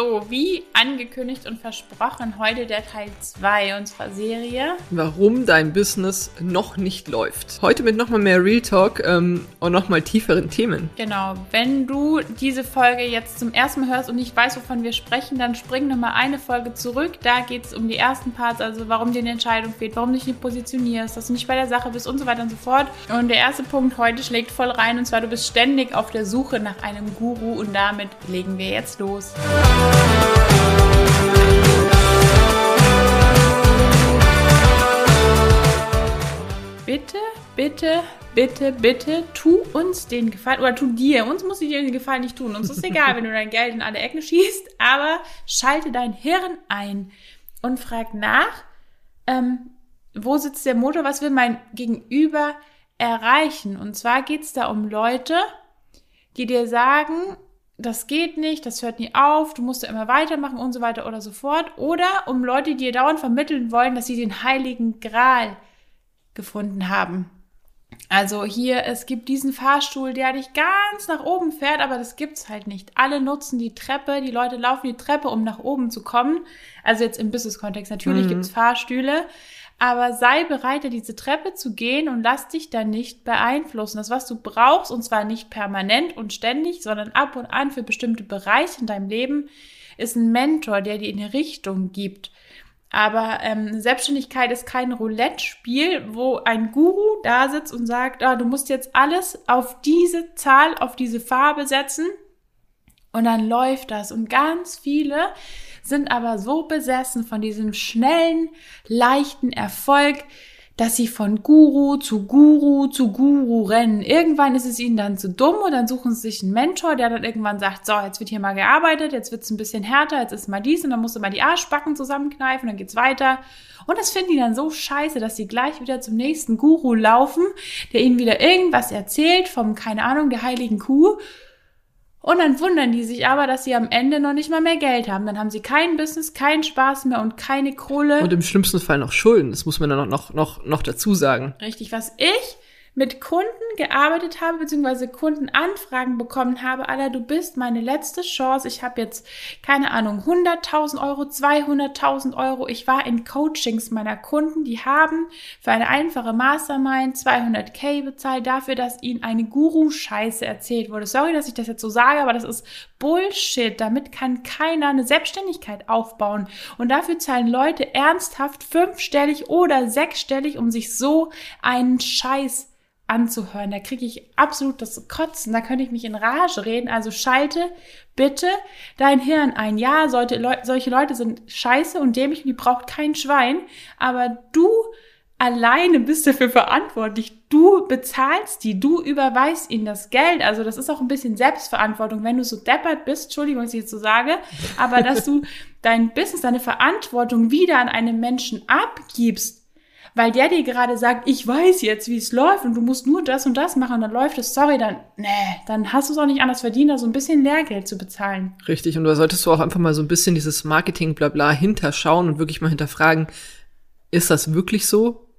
So, wie angekündigt und versprochen, heute der Teil 2 unserer Serie. Warum dein Business noch nicht läuft. Heute mit nochmal mehr Real Talk ähm, und nochmal tieferen Themen. Genau, wenn du diese Folge jetzt zum ersten Mal hörst und nicht weißt, wovon wir sprechen, dann spring nochmal eine Folge zurück. Da geht es um die ersten Parts, also warum dir eine Entscheidung fehlt, warum du dich nicht positionierst, dass du nicht bei der Sache bist und so weiter und so fort. Und der erste Punkt heute schlägt voll rein und zwar, du bist ständig auf der Suche nach einem Guru und damit legen wir jetzt los. Bitte, bitte, bitte, bitte, tu uns den Gefallen, oder tu dir, uns muss ich dir den Gefallen nicht tun. Uns ist egal, wenn du dein Geld in alle Ecken schießt, aber schalte dein Hirn ein und frag nach, ähm, wo sitzt der Motor, was will mein Gegenüber erreichen? Und zwar geht's da um Leute, die dir sagen, das geht nicht, das hört nie auf, du musst ja immer weitermachen und so weiter oder so fort. Oder um Leute, die dir dauernd vermitteln wollen, dass sie den heiligen Gral gefunden haben. Also hier, es gibt diesen Fahrstuhl, der dich ganz nach oben fährt, aber das gibt's halt nicht. Alle nutzen die Treppe, die Leute laufen die Treppe, um nach oben zu kommen. Also jetzt im Business-Kontext, natürlich mhm. gibt's Fahrstühle, aber sei bereit, diese Treppe zu gehen und lass dich dann nicht beeinflussen. Das, was du brauchst, und zwar nicht permanent und ständig, sondern ab und an für bestimmte Bereiche in deinem Leben, ist ein Mentor, der dir eine Richtung gibt. Aber ähm, Selbstständigkeit ist kein Roulette-Spiel, wo ein Guru da sitzt und sagt, ah, du musst jetzt alles auf diese Zahl, auf diese Farbe setzen und dann läuft das. Und ganz viele sind aber so besessen von diesem schnellen, leichten Erfolg, dass sie von Guru zu Guru zu Guru rennen. Irgendwann ist es ihnen dann zu dumm und dann suchen sie sich einen Mentor, der dann irgendwann sagt, so, jetzt wird hier mal gearbeitet, jetzt wird es ein bisschen härter, jetzt ist mal dies und dann musst du mal die Arschbacken zusammenkneifen, dann geht's weiter. Und das finden die dann so scheiße, dass sie gleich wieder zum nächsten Guru laufen, der ihnen wieder irgendwas erzählt vom, keine Ahnung, der heiligen Kuh und dann wundern die sich aber, dass sie am Ende noch nicht mal mehr Geld haben. Dann haben sie kein Business, keinen Spaß mehr und keine Kohle. Und im schlimmsten Fall noch Schulden. Das muss man dann noch, noch, noch dazu sagen. Richtig, was ich mit Kunden gearbeitet habe, beziehungsweise Kundenanfragen bekommen habe, Alter, du bist meine letzte Chance. Ich habe jetzt, keine Ahnung, 100.000 Euro, 200.000 Euro. Ich war in Coachings meiner Kunden, die haben für eine einfache Mastermind 200k bezahlt dafür, dass ihnen eine Guru-Scheiße erzählt wurde. Sorry, dass ich das jetzt so sage, aber das ist Bullshit. Damit kann keiner eine Selbstständigkeit aufbauen. Und dafür zahlen Leute ernsthaft fünfstellig oder sechsstellig, um sich so einen Scheiß anzuhören. Da kriege ich absolut das Kotzen, da könnte ich mich in Rage reden. Also schalte bitte dein Hirn ein. Ja, solche Leute sind scheiße und dämlich und die braucht kein Schwein, aber du alleine bist dafür verantwortlich. Du bezahlst die, du überweist ihnen das Geld. Also das ist auch ein bisschen Selbstverantwortung, wenn du so deppert bist, Entschuldigung, was ich jetzt so sage, aber dass du dein Business, deine Verantwortung wieder an einen Menschen abgibst, weil der dir gerade sagt, ich weiß jetzt, wie es läuft und du musst nur das und das machen und dann läuft es, sorry, dann, nee, dann hast du es auch nicht anders verdient, da so ein bisschen Lehrgeld zu bezahlen. Richtig, und da solltest du auch einfach mal so ein bisschen dieses Marketing blabla hinterschauen und wirklich mal hinterfragen, ist das wirklich so?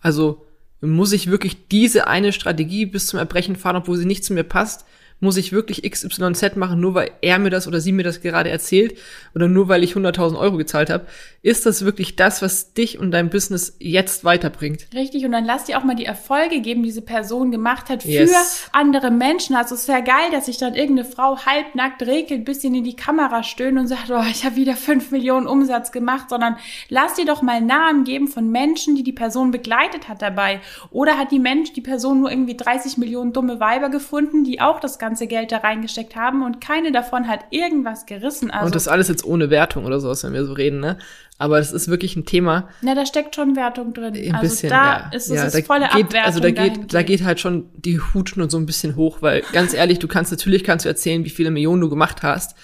Also, muss ich wirklich diese eine Strategie bis zum Erbrechen fahren, obwohl sie nicht zu mir passt? Muss ich wirklich XYZ machen, nur weil er mir das oder sie mir das gerade erzählt oder nur weil ich 100.000 Euro gezahlt habe? Ist das wirklich das, was dich und dein Business jetzt weiterbringt? Richtig, und dann lass dir auch mal die Erfolge geben, die diese Person gemacht hat für yes. andere Menschen. Also es ist ja geil, dass sich dann irgendeine Frau halbnackt regelt, bisschen in die Kamera stöhnt und sagt, oh, ich habe wieder 5 Millionen Umsatz gemacht, sondern lass dir doch mal Namen geben von Menschen, die die Person begleitet hat dabei. Oder hat die Mensch, die Person nur irgendwie 30 Millionen dumme Weiber gefunden, die auch das Ganze ganze Geld da reingesteckt haben und keine davon hat irgendwas gerissen. Also und das alles jetzt ohne Wertung oder sowas, wenn wir so reden, ne? Aber das ist wirklich ein Thema. Na, da steckt schon Wertung drin. Ein also bisschen, da ja. ist es ja, ist volle geht, Abwertung. Also da geht, da geht halt schon die Hutschnur so ein bisschen hoch, weil ganz ehrlich, du kannst natürlich kannst du erzählen, wie viele Millionen du gemacht hast,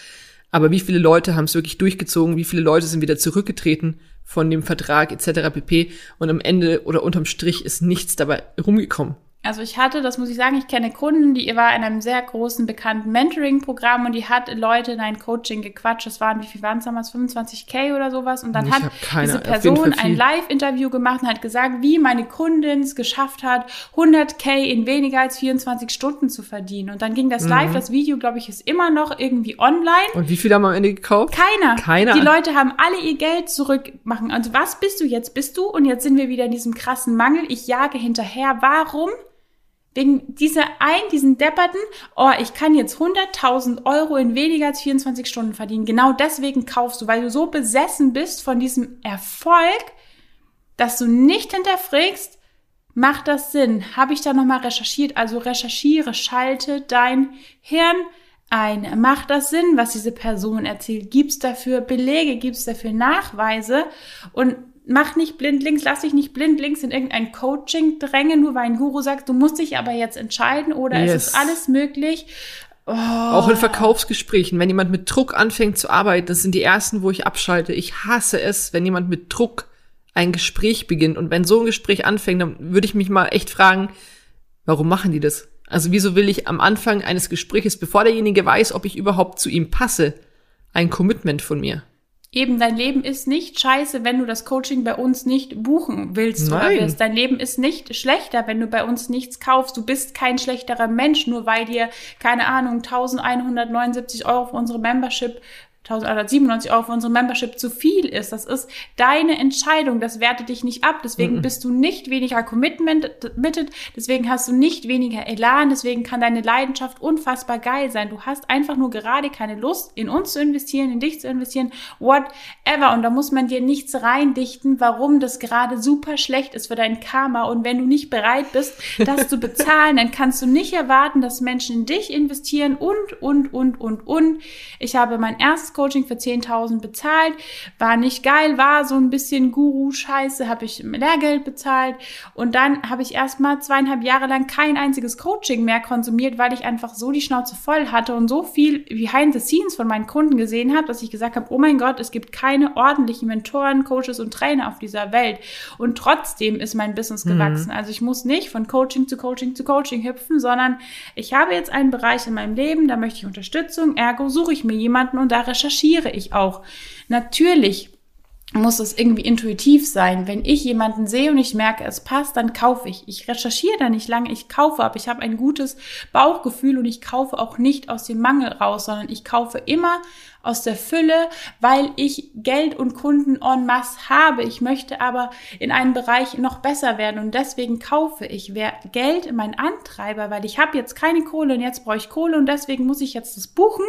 aber wie viele Leute haben es wirklich durchgezogen, wie viele Leute sind wieder zurückgetreten von dem Vertrag etc. pp. Und am Ende oder unterm Strich ist nichts dabei rumgekommen. Also ich hatte, das muss ich sagen, ich kenne Kunden, die war in einem sehr großen, bekannten Mentoring-Programm und die hat Leute in ein Coaching gequatscht. Das waren, wie viel waren es damals? 25k oder sowas. Und dann Ich hat diese Person viel. ein Live-Interview gemacht und hat gesagt, wie meine Kundin es geschafft hat, 100k in weniger als 24 Stunden zu verdienen. Und dann ging Mhm. das live. Das Video, glaube ich, ist immer noch irgendwie online. Und wie viele haben am Ende gekauft? Keiner. Keiner. Die Leute haben alle ihr Geld zurückmachen. Also was bist du jetzt? Bist du? Und jetzt sind wir wieder in diesem krassen Mangel. Ich jage hinterher. Warum? Wegen dieser ein, diesen depperten, oh, ich kann jetzt 100.000 Euro in weniger als 24 Stunden verdienen. Genau deswegen kaufst du, weil du so besessen bist von diesem Erfolg, dass du nicht hinterfragst, macht das Sinn? Habe ich da nochmal recherchiert? Also recherchiere, schalte dein Hirn ein. Macht das Sinn, was diese Person erzählt? Gibt's dafür Belege? Gibt's dafür Nachweise? Und mach nicht blindlings, lass dich nicht blindlings in irgendein Coaching drängen, nur weil ein Guru sagt, du musst dich aber jetzt entscheiden oder es Yes. ist alles möglich. Oh, Auch in Verkaufsgesprächen, wenn jemand mit Druck anfängt zu arbeiten, das sind die ersten, wo ich abschalte. Ich hasse es, wenn jemand mit Druck ein Gespräch beginnt. Und wenn so ein Gespräch anfängt, dann würde ich mich mal echt fragen, warum machen die das? Also wieso will ich am Anfang eines Gespräches, bevor derjenige weiß, ob ich überhaupt zu ihm passe, ein Commitment von mir? Eben, dein Leben ist nicht scheiße, wenn du das Coaching bei uns nicht buchen willst oder Nein. willst. Dein Leben ist nicht schlechter, wenn du bei uns nichts kaufst. Du bist kein schlechterer Mensch, nur weil dir, keine Ahnung, 1179 Euro für unsere Membership 1197 Euro für unsere Membership zu viel ist. Das ist deine Entscheidung. Das wertet dich nicht ab. Deswegen bist du nicht weniger committed. Deswegen hast du nicht weniger Elan. Deswegen kann deine Leidenschaft unfassbar geil sein. Du hast einfach nur gerade keine Lust, in uns zu investieren, in dich zu investieren, whatever. Und da muss man dir nichts reindichten, warum das gerade super schlecht ist für dein Karma. Und wenn du nicht bereit bist, das zu bezahlen, dann kannst du nicht erwarten, dass Menschen in dich investieren und, und, und, und, und. Ich habe mein erstes Coaching für 10.000 bezahlt, war nicht geil, war so ein bisschen Guru-Scheiße, habe ich Lehrgeld bezahlt. Und dann habe ich erstmal zweieinhalb Jahre lang kein einziges Coaching mehr konsumiert, weil ich einfach so die Schnauze voll hatte und so viel behind the scenes von meinen Kunden gesehen habe, dass ich gesagt habe, oh mein Gott, es gibt keine ordentlichen Mentoren, Coaches und Trainer auf dieser Welt. Und trotzdem ist mein Business gewachsen. Also ich muss nicht von Coaching zu Coaching zu Coaching hüpfen, sondern ich habe jetzt einen Bereich in meinem Leben, da möchte ich Unterstützung, ergo suche ich mir jemanden und da recherchiere ich auch. Natürlich muss es irgendwie intuitiv sein. Wenn ich jemanden sehe und ich merke, es passt, dann kaufe ich. Ich recherchiere da nicht lange, ich kaufe, aber ich habe ein gutes Bauchgefühl und ich kaufe auch nicht aus dem Mangel raus, sondern ich kaufe immer aus der Fülle, weil ich Geld und Kunden en masse habe. Ich möchte aber in einem Bereich noch besser werden und deswegen kaufe ich. Wer Geld mein Antreiber, weil ich habe jetzt keine Kohle und jetzt brauche ich Kohle und deswegen muss ich jetzt das buchen,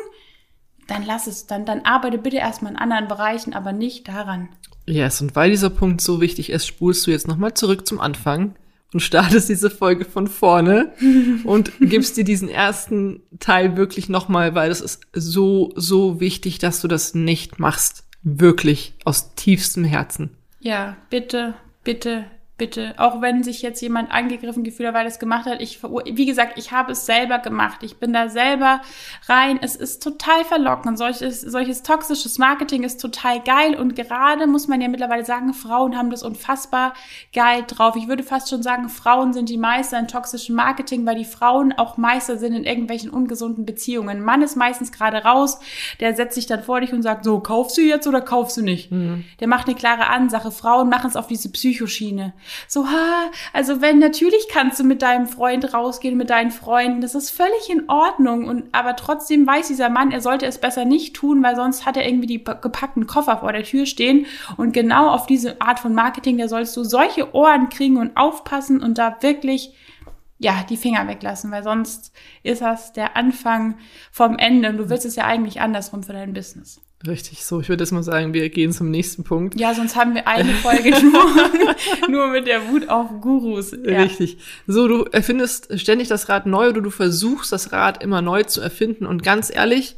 dann lass es, dann, dann arbeite bitte erstmal in anderen Bereichen, aber nicht daran. Yes, und weil dieser Punkt so wichtig ist, spulst du jetzt nochmal zurück zum Anfang und startest diese Folge von vorne und gibst dir diesen ersten Teil wirklich nochmal, weil das ist so, so wichtig, dass du das nicht machst. Wirklich aus tiefstem Herzen. Ja, bitte, bitte, bitte. Auch wenn sich jetzt jemand angegriffen gefühlt hat, weil es gemacht hat. Ich, wie gesagt, ich habe es selber gemacht. Ich bin da selber rein. Es ist total verlockend. Solches, solches toxisches Marketing ist total geil. Und gerade muss man ja mittlerweile sagen, Frauen haben das unfassbar geil drauf. Ich würde fast schon sagen, Frauen sind die Meister in toxischem Marketing, weil die Frauen auch Meister sind in irgendwelchen ungesunden Beziehungen. Ein Mann ist meistens gerade raus. Der setzt sich dann vor dich und sagt, so, kaufst du jetzt oder kaufst du nicht? Der macht eine klare Ansache. Frauen machen es auf diese Psychoschiene. So, ha, also wenn, natürlich kannst du mit deinem Freund rausgehen, mit deinen Freunden. Das ist völlig in Ordnung. Und, aber trotzdem weiß dieser Mann, er sollte es besser nicht tun, weil sonst hat er irgendwie die gepackten Koffer vor der Tür stehen. Und genau auf diese Art von Marketing, da sollst du solche Ohren kriegen und aufpassen und da wirklich ja, die Finger weglassen, weil sonst ist das der Anfang vom Ende und du willst es ja eigentlich andersrum für dein Business. Richtig, so, ich würde jetzt mal sagen, wir gehen zum nächsten Punkt. Ja, sonst haben wir eine Folge nur, nur mit der Wut auf Gurus. Ja. Richtig. So, du erfindest ständig das Rad neu oder du versuchst das Rad immer neu zu erfinden und ganz ehrlich,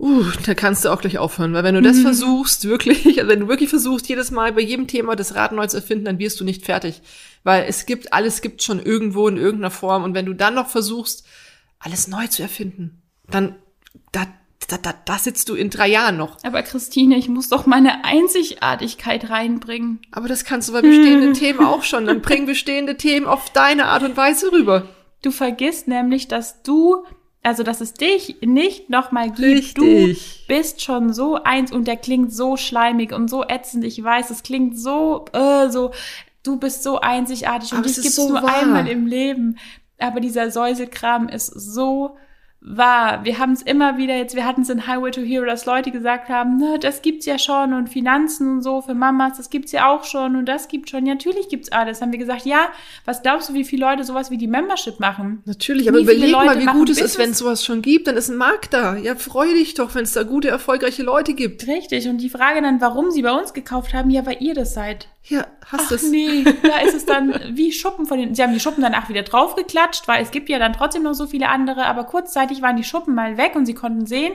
uh, da kannst du auch gleich aufhören, weil wenn du das versuchst, wirklich, also wenn du wirklich versuchst, jedes Mal bei jedem Thema das Rad neu zu erfinden, dann wirst du nicht fertig. Weil es gibt, alles gibt schon irgendwo in irgendeiner Form und wenn du dann noch versuchst, alles neu zu erfinden, dann, da, da, da, da sitzt du in drei Jahren noch. Aber Christine, ich muss doch meine Einzigartigkeit reinbringen. Aber das kannst du bei bestehenden Themen auch schon. Dann bring bestehende Themen auf deine Art und Weise rüber. Du vergisst nämlich, dass du, also dass es dich nicht nochmal gibt. Richtig. Du bist schon so eins und der klingt so schleimig und so ätzend. Ich weiß, es klingt so, äh, so, du bist so einzigartig und Aber dich es ist gibt's so nur wahr. einmal im Leben. Aber dieser Säuselkram ist so wahr. Wir haben es immer wieder jetzt, wir hatten es in Highway to Hero, dass Leute gesagt haben, ne, das gibt's ja schon und Finanzen und so für Mamas, das gibt's ja auch schon und das gibt schon. Ja, natürlich gibt's alles. Haben wir gesagt, ja, was glaubst du, wie viele Leute sowas wie die Membership machen? Natürlich, aber überleg mal, wie gut es ist, wenn es sowas schon gibt. Dann ist ein Markt da. Ja, freu dich doch, wenn es da gute, erfolgreiche Leute gibt. Richtig. Und die Frage dann, warum sie bei uns gekauft haben, ja, weil ihr das seid. Ja, hast Ach es. nee, da ist es dann wie Schuppen von den. Sie haben die Schuppen danach wieder draufgeklatscht, weil es gibt ja dann trotzdem noch so viele andere, aber kurzzeitig waren die Schuppen mal weg und sie konnten sehen,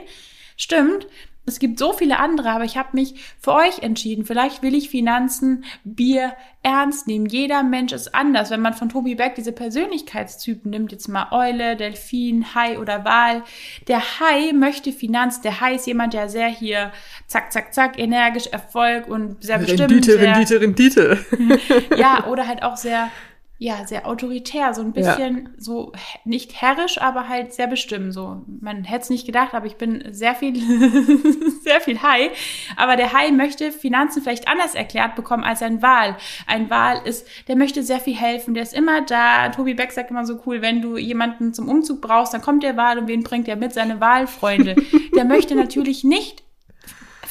stimmt, es gibt so viele andere, aber ich habe mich für euch entschieden. Vielleicht will ich Finanzen, Bier ernst nehmen. Jeder Mensch ist anders. Wenn man von Tobi Beck diese Persönlichkeitstypen nimmt, jetzt mal Eule, Delfin, Hai oder Wal. Der Hai möchte Finanz. Der Hai ist jemand, der sehr hier zack, zack, zack, energisch, Erfolg und sehr bestimmt. Rendite, Rendite, Rendite. ja, oder halt auch sehr, ja, sehr autoritär, so ein bisschen so h- nicht herrisch, aber halt sehr bestimmt. So, man hätte es nicht gedacht, aber ich bin sehr viel, sehr viel Hai. Aber der Hai möchte Finanzen vielleicht anders erklärt bekommen als ein Wal. Ein Wal ist, der möchte sehr viel helfen, der ist immer da. Tobi Beck sagt immer so cool, wenn du jemanden zum Umzug brauchst, dann kommt der Wal und wen bringt er mit? Seine Walfreunde. der möchte natürlich nicht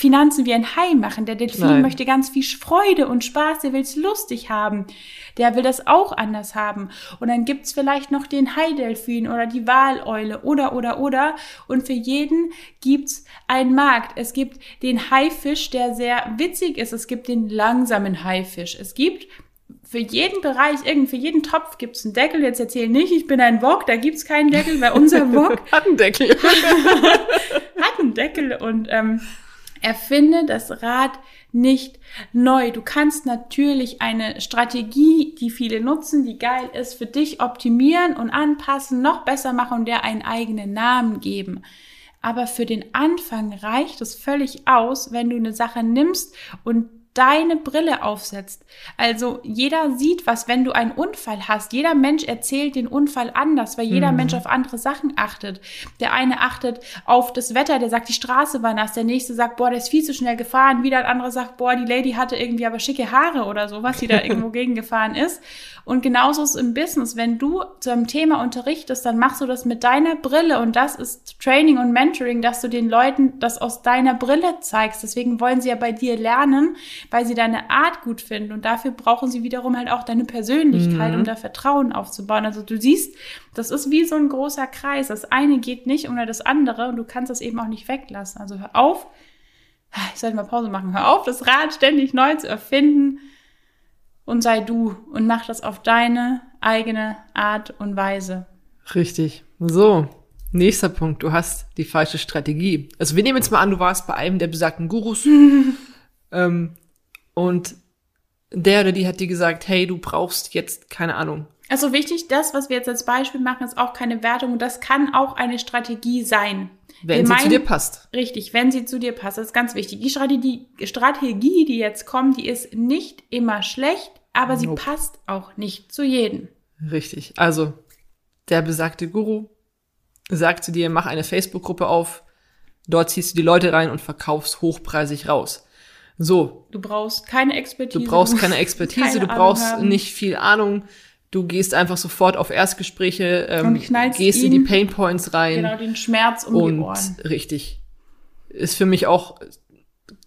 Finanzen wie ein Hai machen. Der Delfin Nein. möchte ganz viel Freude und Spaß, der will es lustig haben. Der will das auch anders haben. Und dann gibt's vielleicht noch den Haidelfin oder die Waleule oder, oder, oder. Und für jeden gibt's einen Markt. Es gibt den Haifisch, der sehr witzig ist. Es gibt den langsamen Haifisch. Es gibt für jeden Bereich, irgend, für jeden Topf gibt's einen Deckel. Jetzt erzähl nicht, ich bin ein Wok, da gibt's keinen Deckel, weil unser Wok Hat einen Deckel. hat einen Deckel und ähm, erfinde das Rad nicht neu. Du kannst natürlich eine Strategie, die viele nutzen, die geil ist, für dich optimieren und anpassen, noch besser machen und der einen eigenen Namen geben. Aber für den Anfang reicht es völlig aus, wenn du eine Sache nimmst und deine Brille aufsetzt. Also jeder sieht was, wenn du einen Unfall hast. Jeder Mensch erzählt den Unfall anders, weil jeder Mensch auf andere Sachen achtet. Der eine achtet auf das Wetter, der sagt, die Straße war nass. Der nächste sagt, boah, der ist viel zu schnell gefahren. Wieder ein anderer sagt, boah, die Lady hatte irgendwie aber schicke Haare oder sowas, die da irgendwo gegengefahren ist. Und genauso ist es im Business. Wenn du zu einem Thema unterrichtest, dann machst du das mit deiner Brille und das ist Training und Mentoring, dass du den Leuten das aus deiner Brille zeigst. Deswegen wollen sie ja bei dir lernen, weil sie deine Art gut finden und dafür brauchen sie wiederum halt auch deine Persönlichkeit, um da Vertrauen aufzubauen. Also du siehst, das ist wie so ein großer Kreis. Das eine geht nicht ohne das andere und du kannst das eben auch nicht weglassen. Also hör auf, ich sollte mal Pause machen, hör auf, das Rad ständig neu zu erfinden und sei du und mach das auf deine eigene Art und Weise. Richtig. So, nächster Punkt. Du hast die falsche Strategie. Also wir nehmen jetzt mal an, du warst bei einem der besagten Gurus. ähm, und der oder die hat dir gesagt, hey, du brauchst jetzt, keine Ahnung. Also wichtig, das, was wir jetzt als Beispiel machen, ist auch keine Wertung und das kann auch eine Strategie sein. Wenn Wir sie zu meinen- dir passt. Richtig, wenn sie zu dir passt, das ist ganz wichtig. Die Strategie, Strategie, die jetzt kommt, die ist nicht immer schlecht, aber sie Nope. passt auch nicht zu jedem. Richtig. Also, der besagte Guru sagt zu dir, mach eine Facebook-Gruppe auf, dort ziehst du die Leute rein und verkaufst hochpreisig raus. So, Du brauchst keine Expertise. du brauchst keine Expertise, keine du brauchst haben. nicht viel Ahnung, du gehst einfach sofort auf Erstgespräche, ähm, gehst in ihn- die Painpoints rein genau den Schmerz um die und Ohren. richtig. Ist für mich auch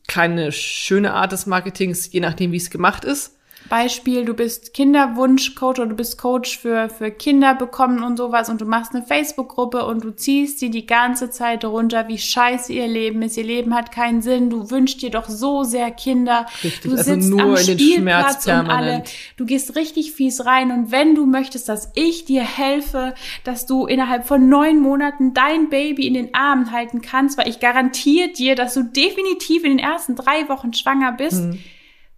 keine schöne Art des Marketings, je nachdem, wie es gemacht ist. Beispiel, du bist Kinderwunschcoach oder du bist Coach für, für Kinder bekommen und sowas und du machst eine Facebook-Gruppe und du ziehst sie die ganze Zeit runter, wie scheiße ihr Leben ist. Ihr Leben hat keinen Sinn. Du wünschst dir doch so sehr Kinder. Richtig, du also sitzt nur am in den Spielplatz und alle. Du gehst richtig fies rein und wenn du möchtest, dass ich dir helfe, dass du innerhalb von neun Monaten dein Baby in den Armen halten kannst, weil ich garantiere dir, dass du definitiv in den ersten drei Wochen schwanger bist, Mhm.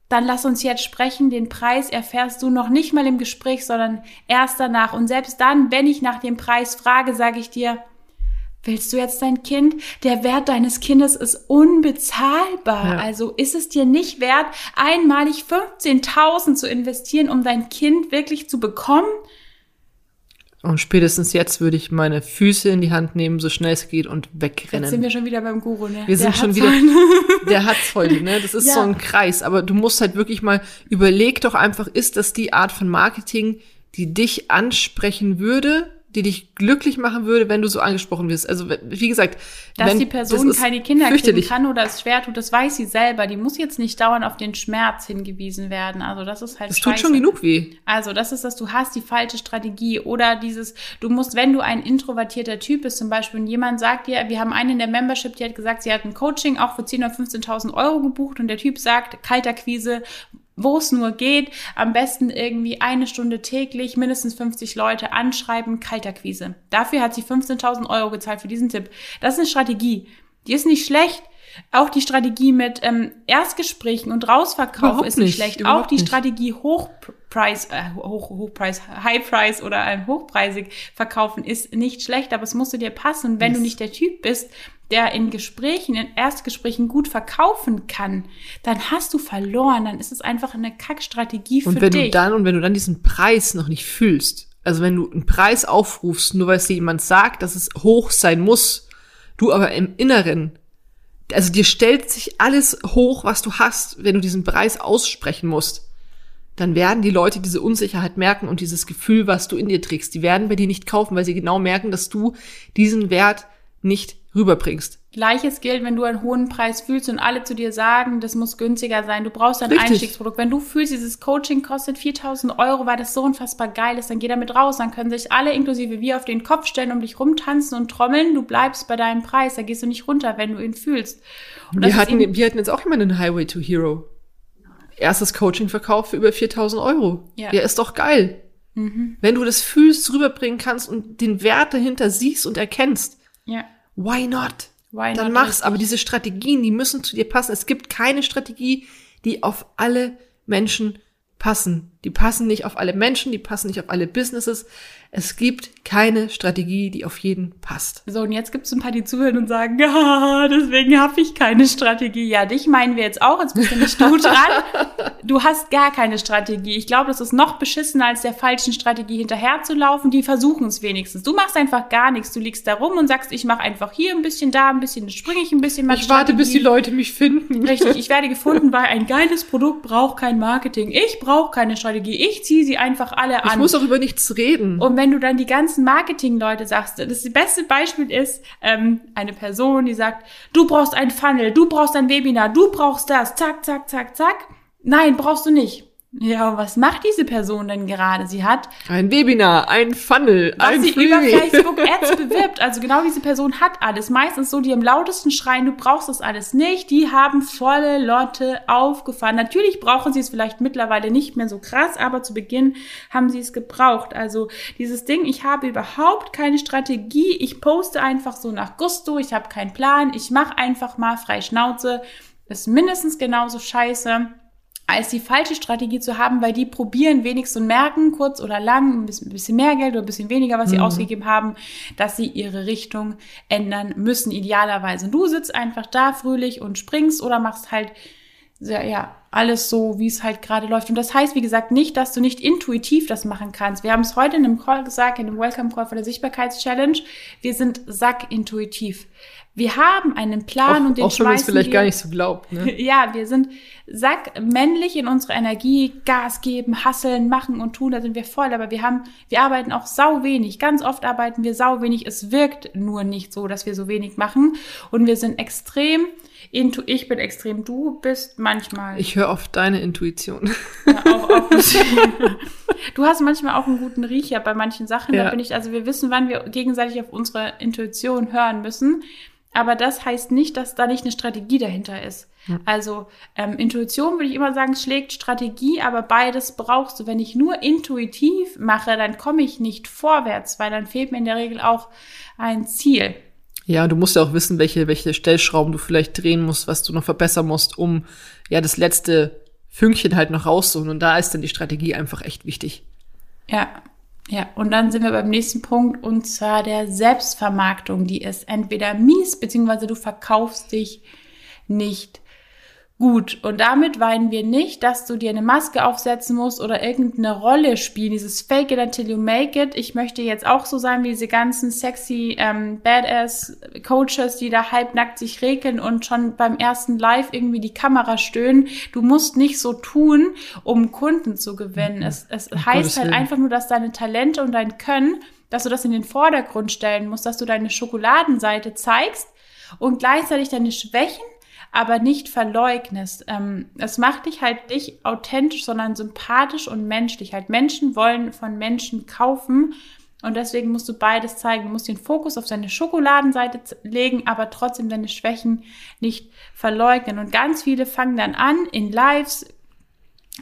Dann lass uns jetzt sprechen. Den Preis erfährst du noch nicht mal im Gespräch, sondern erst danach. Und selbst dann, wenn ich nach dem Preis frage, sage ich dir, Willst du jetzt dein Kind? Der Wert deines Kindes ist unbezahlbar. Ja. Also ist es dir nicht wert, einmalig 15.000 zu investieren, um dein Kind wirklich zu bekommen? Und spätestens jetzt würde ich meine Füße in die Hand nehmen, so schnell es geht und wegrennen. Jetzt sind wir schon wieder beim Guru, ne? Wir sind Der schon hat's wieder, der hat's heute, ne? Das ist Ja. so ein Kreis. Aber du musst halt wirklich mal, überleg doch einfach, ist das die Art von Marketing, die dich ansprechen würde, die dich glücklich machen würde, wenn du so angesprochen wirst? Also, wie gesagt, Dass wenn, die Person keine Kinder kriegen kann oder es schwer tut, das weiß sie selber. Die muss jetzt nicht dauernd auf den Schmerz hingewiesen werden. Also das ist halt Das tut schon genug weh. Also, das ist, dass du hast die falsche Strategie oder dieses, du musst, wenn du ein introvertierter Typ bist, zum Beispiel, und jemand sagt dir, wir haben einen in der Membership, die hat gesagt, sie hat ein Coaching auch für 10.000 oder 15.000 Euro gebucht und der Typ sagt, kalter Quise, wo es nur geht, am besten irgendwie eine Stunde täglich, mindestens 50 Leute anschreiben, kalter Quise. Dafür hat sie 15.000 Euro gezahlt für diesen Tipp. Das ist eine Strategie. Die ist nicht schlecht. Auch die Strategie mit ähm, Erstgesprächen und Rausverkauf Überhaupt ist nicht nicht, schlecht. Auch die nicht. Strategie Hochpreis, äh, Hoch, Hochpreis, High Price oder ähm, hochpreisig verkaufen ist nicht schlecht, aber es musst du dir passen. Und wenn du Yes. nicht der Typ bist, der in Gesprächen, in Erstgesprächen gut verkaufen kann, dann hast du verloren. Dann ist es einfach eine Kackstrategie für Und wenn dich. du dann, und wenn du dann diesen Preis noch nicht fühlst, also wenn du einen Preis aufrufst, nur weil es dir jemand sagt, dass es hoch sein muss, du aber im Inneren, also dir stellt sich alles hoch, was du hast, wenn du diesen Preis aussprechen musst, dann werden die Leute diese Unsicherheit merken und dieses Gefühl, was du in dir trägst, die werden bei dir nicht kaufen, weil sie genau merken, dass du diesen Wert nicht rüberbringst. Gleiches gilt, wenn du einen hohen Preis fühlst und alle zu dir sagen, das muss günstiger sein. Du brauchst ein Richtig. Einstiegsprodukt. Wenn du fühlst, dieses Coaching kostet 4000 Euro, weil das so unfassbar geil ist, dann geh damit raus. Dann können sich alle, inklusive wir, auf den Kopf stellen, um dich rumtanzen und trommeln. Du bleibst bei deinem Preis. Da gehst du nicht runter, wenn du ihn fühlst. Und Wir hatten, wir hatten jetzt auch jemanden in Highway to Hero. Erstes Coaching verkauft für über 4000 Euro. Ja. Ja, ist doch geil. Wenn du das fühlst, rüberbringen kannst und den Wert dahinter siehst und erkennst, ja. why not? Why Dann not mach's. richtig. Aber diese Strategien, die müssen zu dir passen. Es gibt keine Strategie, die auf alle Menschen passen. Die passen nicht auf alle Menschen, die passen nicht auf alle Businesses. Es gibt keine Strategie, die auf jeden passt. So, und jetzt gibt es ein paar, die zuhören und sagen, ja, deswegen habe ich keine Strategie. Ja, dich meinen wir jetzt auch, jetzt bist du nicht du dran. Du hast gar keine Strategie. Ich glaube, das ist noch beschissener, als der falschen Strategie hinterherzulaufen. Die versuchen es wenigstens. Du machst einfach gar nichts. Du liegst da rum und sagst, ich mache einfach hier ein bisschen, da ein bisschen, springe ich ein bisschen. mach Ich warte, bis die Strategie. Leute mich finden. Richtig, ich werde gefunden, weil ein geiles Produkt braucht kein Marketing. Ich brauche keine Strategie. Ich ziehe sie einfach alle an. Ich muss auch über nichts reden. Und wenn du dann die ganzen Marketing-Leute sagst, das beste Beispiel ist ähm, eine Person, die sagt, du brauchst ein Funnel, du brauchst ein Webinar, du brauchst das, zack, zack, zack, zack. Nein, brauchst du nicht. Ja, und was macht diese Person denn gerade? Sie hat, Ein Webinar, ein Funnel, was ein sie über Freebie. Facebook Ads bewirbt. Also genau diese Person hat alles. Meistens so, die am lautesten schreien, du brauchst das alles nicht. Die haben volle Lotte aufgefahren. Natürlich brauchen sie es vielleicht mittlerweile nicht mehr so krass, aber zu Beginn haben sie es gebraucht. Also dieses Ding, ich habe überhaupt keine Strategie. Ich poste einfach so nach Gusto. Ich habe keinen Plan. Ich mache einfach mal frei Schnauze. Ist mindestens genauso scheiße als die falsche Strategie zu haben, weil die probieren wenigstens und merken, kurz oder lang, ein bisschen, mehr Geld oder ein bisschen weniger, was sie ausgegeben haben, dass sie ihre Richtung ändern müssen, idealerweise. Und du sitzt einfach da fröhlich und springst oder machst halt, ja, ja alles so, wie es halt gerade läuft. Und das heißt, wie gesagt, nicht, dass du nicht intuitiv das machen kannst. Wir haben es heute in einem Call gesagt, in dem Welcome Call von der Sichtbarkeitschallenge. Wir sind sackintuitiv. Wir haben einen Plan Auch, und den auch wenn man es schmeißen vielleicht wir gar nicht so glaubt. Ne? ja, wir sind sack männlich in unserer Energie, Gas geben, hasseln, machen und tun, da sind wir voll, aber wir haben, wir arbeiten auch sau wenig. Ganz oft arbeiten wir sau wenig. Es wirkt nur nicht so, dass wir so wenig machen und wir sind extrem intu, ich bin extrem, du bist manchmal. Ich höre auf deine Intuition. Ja, auch, auch du hast manchmal auch einen guten Riecher bei manchen Sachen. Da Ja. bin ich, also wir wissen, wann wir gegenseitig auf unsere Intuition hören müssen. Aber das heißt nicht, dass da nicht eine Strategie dahinter ist. Also ähm, Intuition würde ich immer sagen, schlägt Strategie, aber beides brauchst du. Wenn ich nur intuitiv mache, dann komme ich nicht vorwärts, weil dann fehlt mir in der Regel auch ein Ziel. Ja, du musst ja auch wissen, welche, welche Stellschrauben du vielleicht drehen musst, was du noch verbessern musst, um ja das letzte Fünkchen halt noch rauszuholen. Und da ist dann die Strategie einfach echt wichtig. Ja, Ja, und dann sind wir beim nächsten Punkt und zwar der Selbstvermarktung. Die ist entweder mies, beziehungsweise du verkaufst dich nicht gut. Und damit weinen wir nicht, dass du dir eine Maske aufsetzen musst oder irgendeine Rolle spielen. Dieses Fake it until you make it. Ich möchte jetzt auch so sein wie diese ganzen sexy ähm, Badass Coaches, die da halbnackt sich regeln und schon beim ersten Live irgendwie die Kamera stöhnen. Du musst nicht so tun, um Kunden zu gewinnen. Es, es heißt halt einfach nur, dass deine Talente und dein Können, dass du das in den Vordergrund stellen musst, dass du deine Schokoladenseite zeigst und gleichzeitig deine Schwächen aber nicht verleugnest. Ähm, es macht dich halt nicht authentisch, sondern sympathisch und menschlich. Halt Menschen wollen von Menschen kaufen und deswegen musst du beides zeigen. Du musst den Fokus auf deine Schokoladenseite legen, aber trotzdem deine Schwächen nicht verleugnen. Und ganz viele fangen dann an, in Lives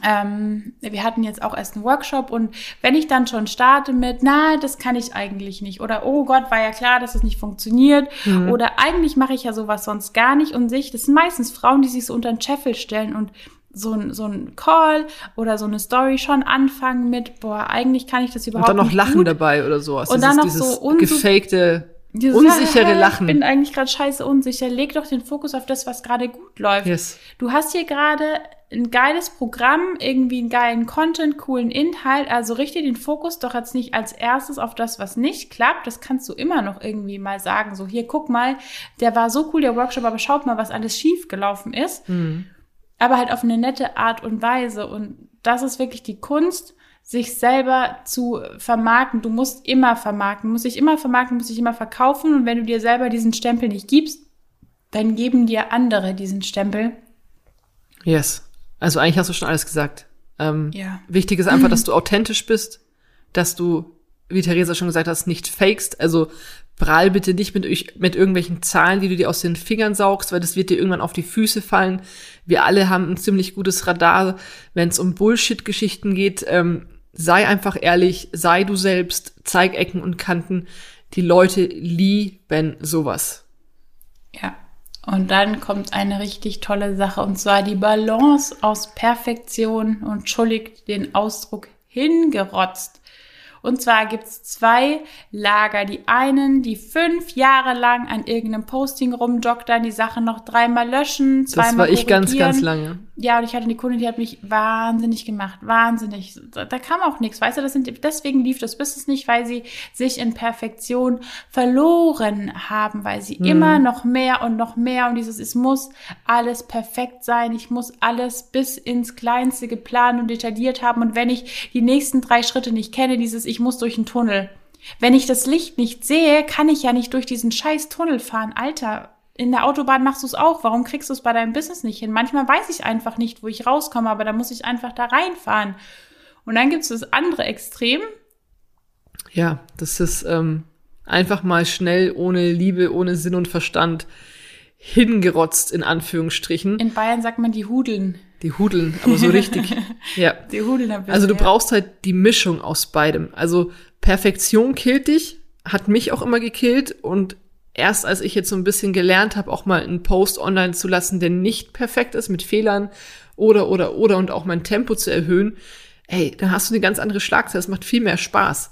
ähm, wir hatten jetzt auch erst einen Workshop und wenn ich dann schon starte mit, na, das kann ich eigentlich nicht oder oh Gott, war ja klar, dass es nicht funktioniert mhm. oder eigentlich mache ich ja sowas sonst gar nicht und sich, das sind meistens Frauen, die sich so unter den Scheffel stellen und so ein, so ein Call oder so eine Story schon anfangen mit, boah, eigentlich kann ich das überhaupt nicht. Und dann noch Lachen gut. dabei oder sowas. Und das dann noch so gefakte dieses, unsichere Lachen. Ich bin eigentlich gerade scheiße unsicher. Leg doch den Fokus auf das, was gerade gut läuft. Yes. Du hast hier gerade ein geiles Programm, irgendwie einen geilen Content, coolen Inhalt. Also richte den Fokus doch jetzt nicht als erstes auf das, was nicht klappt. Das kannst du immer noch irgendwie mal sagen. So, hier, guck mal, der war so cool, der Workshop, aber schaut mal, was alles schief gelaufen ist. Mhm. Aber halt auf eine nette Art und Weise. Und das ist wirklich die Kunst, sich selber zu vermarkten. Du musst immer vermarkten, musst dich immer vermarkten, musst dich immer verkaufen. Und wenn du dir selber diesen Stempel nicht gibst, dann geben dir andere diesen Stempel. Yes. Also eigentlich hast du schon alles gesagt. Ähm, ja. Wichtig ist einfach, dass du authentisch bist, dass du, wie Theresa schon gesagt hast, nicht fakest. Also prall bitte nicht mit, mit irgendwelchen Zahlen, die du dir aus den Fingern saugst, weil das wird dir irgendwann auf die Füße fallen. Wir alle haben ein ziemlich gutes Radar, wenn es um Bullshit-Geschichten geht. Ähm, sei einfach ehrlich, sei du selbst, zeig Ecken und Kanten. Die Leute lieben sowas. Ja. Und dann kommt eine richtig tolle Sache, und zwar die Balance aus Perfektion und entschuldigt den Ausdruck hingerotzt. Und zwar gibt's zwei Lager. Die einen, die fünf Jahre lang an irgendeinem Posting rumdoktern, die Sache noch dreimal löschen, zweimal Das war ich ganz, ganz lange. Ja, und ich hatte die Kundin, die hat mich wahnsinnig gemacht. Wahnsinnig. Da, da kam auch nichts. Weißt du, das sind, deswegen lief das Business nicht, weil sie sich in Perfektion verloren haben, weil sie hm. immer noch mehr und noch mehr und dieses, es muss alles perfekt sein. Ich muss alles bis ins Kleinste geplant und detailliert haben. Und wenn ich die nächsten drei Schritte nicht kenne, dieses, ich muss durch einen Tunnel. Wenn ich das Licht nicht sehe, kann ich ja nicht durch diesen scheiß Tunnel fahren. Alter, in der Autobahn machst du es auch. Warum kriegst du es bei deinem Business nicht hin? Manchmal weiß ich einfach nicht, wo ich rauskomme, aber da muss ich einfach da reinfahren. Und dann gibt es das andere Extrem. Ja, das ist ähm, einfach mal schnell, ohne Liebe, ohne Sinn und Verstand hingerotzt, in Anführungsstrichen. In Bayern sagt man die Hudeln. Die Hudeln, aber so richtig. ja. Die Hudeln ein bisschen, Also du brauchst halt die Mischung aus beidem. Also Perfektion killt dich, hat mich auch immer gekillt und erst als ich jetzt so ein bisschen gelernt habe, auch mal einen Post online zu lassen, der nicht perfekt ist, mit Fehlern oder, oder, oder und auch mein Tempo zu erhöhen, ey, dann hast du eine ganz andere Schlagzeile. Es macht viel mehr Spaß.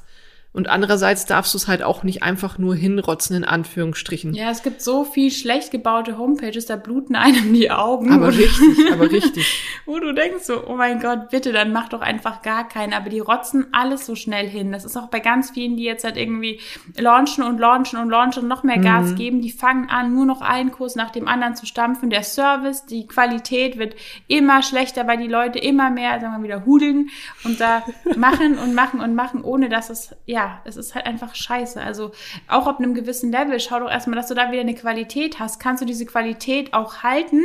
Und andererseits darfst du es halt auch nicht einfach nur hinrotzen, in Anführungsstrichen. Ja, es gibt so viel schlecht gebaute Homepages, da bluten einem die Augen. Aber richtig, aber richtig. Wo du denkst so, oh mein Gott, bitte, dann mach doch einfach gar keinen. Aber die rotzen alles so schnell hin. Das ist auch bei ganz vielen, die jetzt halt irgendwie launchen und launchen und launchen und noch mehr Gas mhm. geben. Die fangen an, nur noch einen Kurs nach dem anderen zu stampfen. Der Service, die Qualität wird immer schlechter, weil die Leute immer mehr, sagen wir wieder, hudeln und da machen und machen und machen, ohne dass es, ja, es ist halt einfach scheiße. Also auch ab einem gewissen Level, schau doch erstmal, dass du da wieder eine Qualität hast. Kannst du diese Qualität auch halten?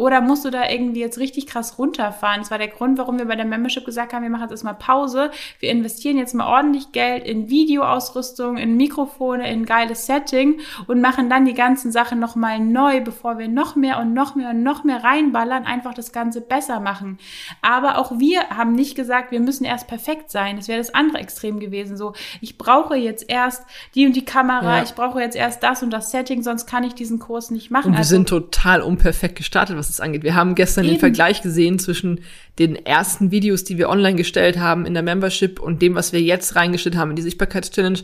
Oder musst du da irgendwie jetzt richtig krass runterfahren? Das war der Grund, warum wir bei der Membership gesagt haben, wir machen jetzt erstmal Pause. Wir investieren jetzt mal ordentlich Geld in Videoausrüstung, in Mikrofone, in geiles Setting und machen dann die ganzen Sachen nochmal neu, bevor wir noch mehr und noch mehr und noch mehr reinballern, einfach das Ganze besser machen. Aber auch wir haben nicht gesagt, wir müssen erst perfekt sein. Das wäre das andere Extrem gewesen. So, ich brauche jetzt erst die und die Kamera, ja. ich brauche jetzt erst das und das Setting, sonst kann ich diesen Kurs nicht machen. Und wir also, sind total unperfekt gestartet, was das angeht. Wir haben gestern Eben. den Vergleich gesehen zwischen den ersten Videos, die wir online gestellt haben in der Membership und dem, was wir jetzt reingestellt haben in die Sichtbarkeitschallenge.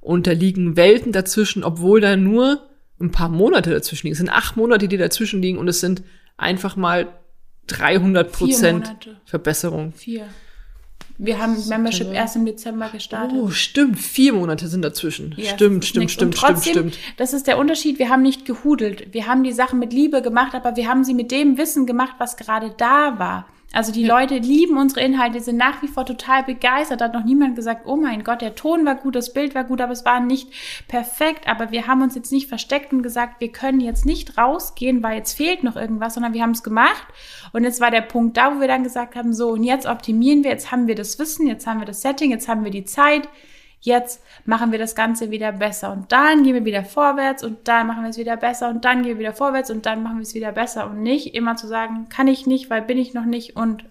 Und da liegen Welten dazwischen, obwohl da nur ein paar Monate dazwischen liegen. Es sind acht Monate, die dazwischen liegen und es sind einfach mal 300 Prozent. Verbesserung. Vier. Wir haben Membership erst im Dezember gestartet. Oh, stimmt. Vier Monate sind dazwischen. Ja, stimmt, das stimmt, nix. stimmt, trotzdem, stimmt, stimmt. Das ist der Unterschied. Wir haben nicht gehudelt. Wir haben die Sachen mit Liebe gemacht, aber wir haben sie mit dem Wissen gemacht, was gerade da war. Also die Leute lieben unsere Inhalte, sind nach wie vor total begeistert. Da hat noch niemand gesagt, oh mein Gott, der Ton war gut, das Bild war gut, aber es war nicht perfekt. Aber wir haben uns jetzt nicht versteckt und gesagt, wir können jetzt nicht rausgehen, weil jetzt fehlt noch irgendwas, sondern wir haben es gemacht. Und jetzt war der Punkt da, wo wir dann gesagt haben, so, und jetzt optimieren wir, jetzt haben wir das Wissen, jetzt haben wir das Setting, jetzt haben wir die Zeit jetzt machen wir das Ganze wieder besser und dann gehen wir wieder vorwärts und dann machen wir es wieder besser und dann gehen wir wieder vorwärts und dann machen wir es wieder besser und nicht immer zu sagen, kann ich nicht, weil bin ich noch nicht und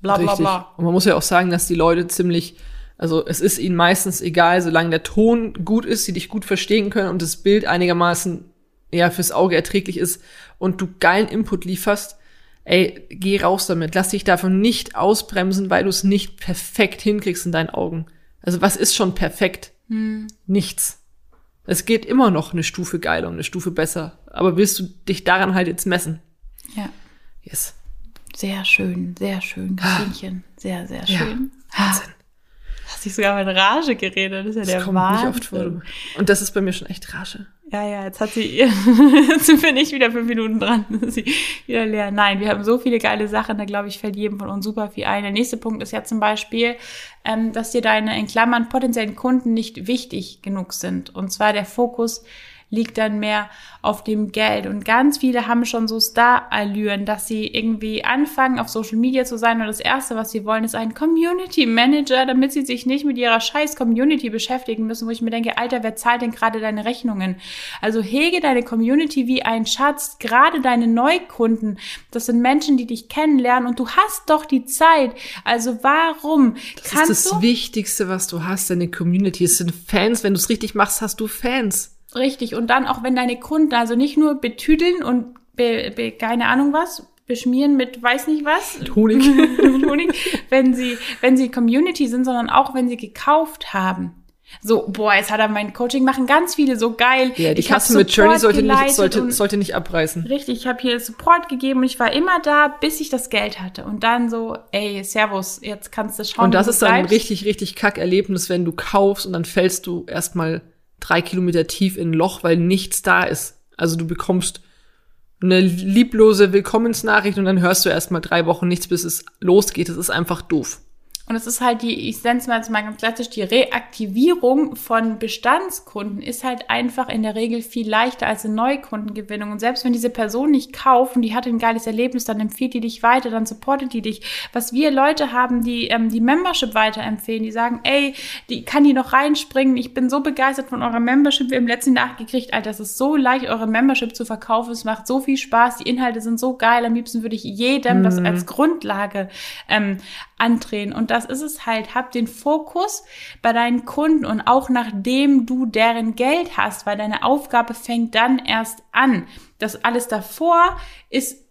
bla bla Richtig. bla. Und man muss ja auch sagen, dass die Leute ziemlich, also es ist ihnen meistens egal, solange der Ton gut ist, sie dich gut verstehen können und das Bild einigermaßen ja fürs Auge erträglich ist und du geilen Input lieferst, ey, geh raus damit. Lass dich davon nicht ausbremsen, weil du es nicht perfekt hinkriegst in deinen Augen. Also was ist schon perfekt? Nichts. Es geht immer noch eine Stufe geiler und eine Stufe besser. Aber willst du dich daran halt jetzt messen? Ja, Yes. sehr schön, sehr schön, Katinchen, sehr, sehr Ja. schön. Wahnsinn. Hast dich sogar mit Rage geredet, das ist ja Das der kommt Wahnsinn. nicht oft vor. Und das ist bei mir schon echt Rage. Ja, ja, jetzt hat sie, jetzt sind wir nicht wieder fünf Minuten dran, sie wieder leer. Nein, wir haben so viele geile Sachen, da glaube ich, fällt jedem von uns super viel ein. Der nächste Punkt ist ja zum Beispiel, ähm, dass dir deine, in Klammern, potenziellen Kunden nicht wichtig genug sind. Und zwar der Fokus liegt dann mehr auf dem Geld. Und ganz viele haben schon so Star-Allüren, dass sie irgendwie anfangen, auf Social Media zu sein. Und das Erste, was sie wollen, ist ein Community Manager, damit sie sich nicht mit ihrer scheiß Community beschäftigen müssen, wo ich mir denke, Alter, wer zahlt denn gerade deine Rechnungen? Also hege deine Community wie ein Schatz, gerade deine Neukunden. Das sind Menschen, die dich kennenlernen und du hast doch die Zeit. Also warum Das kannst ist das du Wichtigste, was du hast, deine Community. Es sind Fans. Wenn du es richtig machst, hast du Fans. Richtig. Und dann auch, wenn deine Kunden also nicht nur betüdeln und be, be, keine Ahnung was, beschmieren mit weiß nicht was. Honig. mit Honig, wenn sie, wenn sie Community sind, sondern auch wenn sie gekauft haben. So, boah, jetzt hat er mein Coaching machen ganz viele so geil. Ja, die Ich Kasse mit Journey sollte nicht, sollte, sollte nicht abreißen. Richtig, ich habe hier Support gegeben und ich war immer da, bis ich das Geld hatte. Und dann so, ey, Servus, jetzt kannst du schauen. Und das ist dann ein richtig, richtig kack Erlebnis, wenn du kaufst und dann fällst du erstmal drei Kilometer tief in ein Loch, weil nichts da ist. Also du bekommst eine lieblose Willkommensnachricht und dann hörst du erstmal drei Wochen nichts, bis es losgeht. Das ist einfach doof. Und es ist halt die, ich nenne es mal ganz klassisch, die Reaktivierung von Bestandskunden ist halt einfach in der Regel viel leichter als eine Neukundengewinnung. Und selbst wenn diese Person nicht kauft und die hatte ein geiles Erlebnis, dann empfiehlt die dich weiter, dann supportet die dich. Was wir Leute haben, die ähm, die Membership weiterempfehlen, die sagen, ey, die kann die noch reinspringen, ich bin so begeistert von eurer Membership, wir haben letztens nachgekriegt, Alter, es ist so leicht, eure Membership zu verkaufen, es macht so viel Spaß, die Inhalte sind so geil, am liebsten würde ich jedem das als Grundlage ähm, andrehen. Und das ist es halt. Hab den Fokus bei deinen Kunden und auch nachdem du deren Geld hast, weil deine Aufgabe fängt dann erst an. Das alles davor ist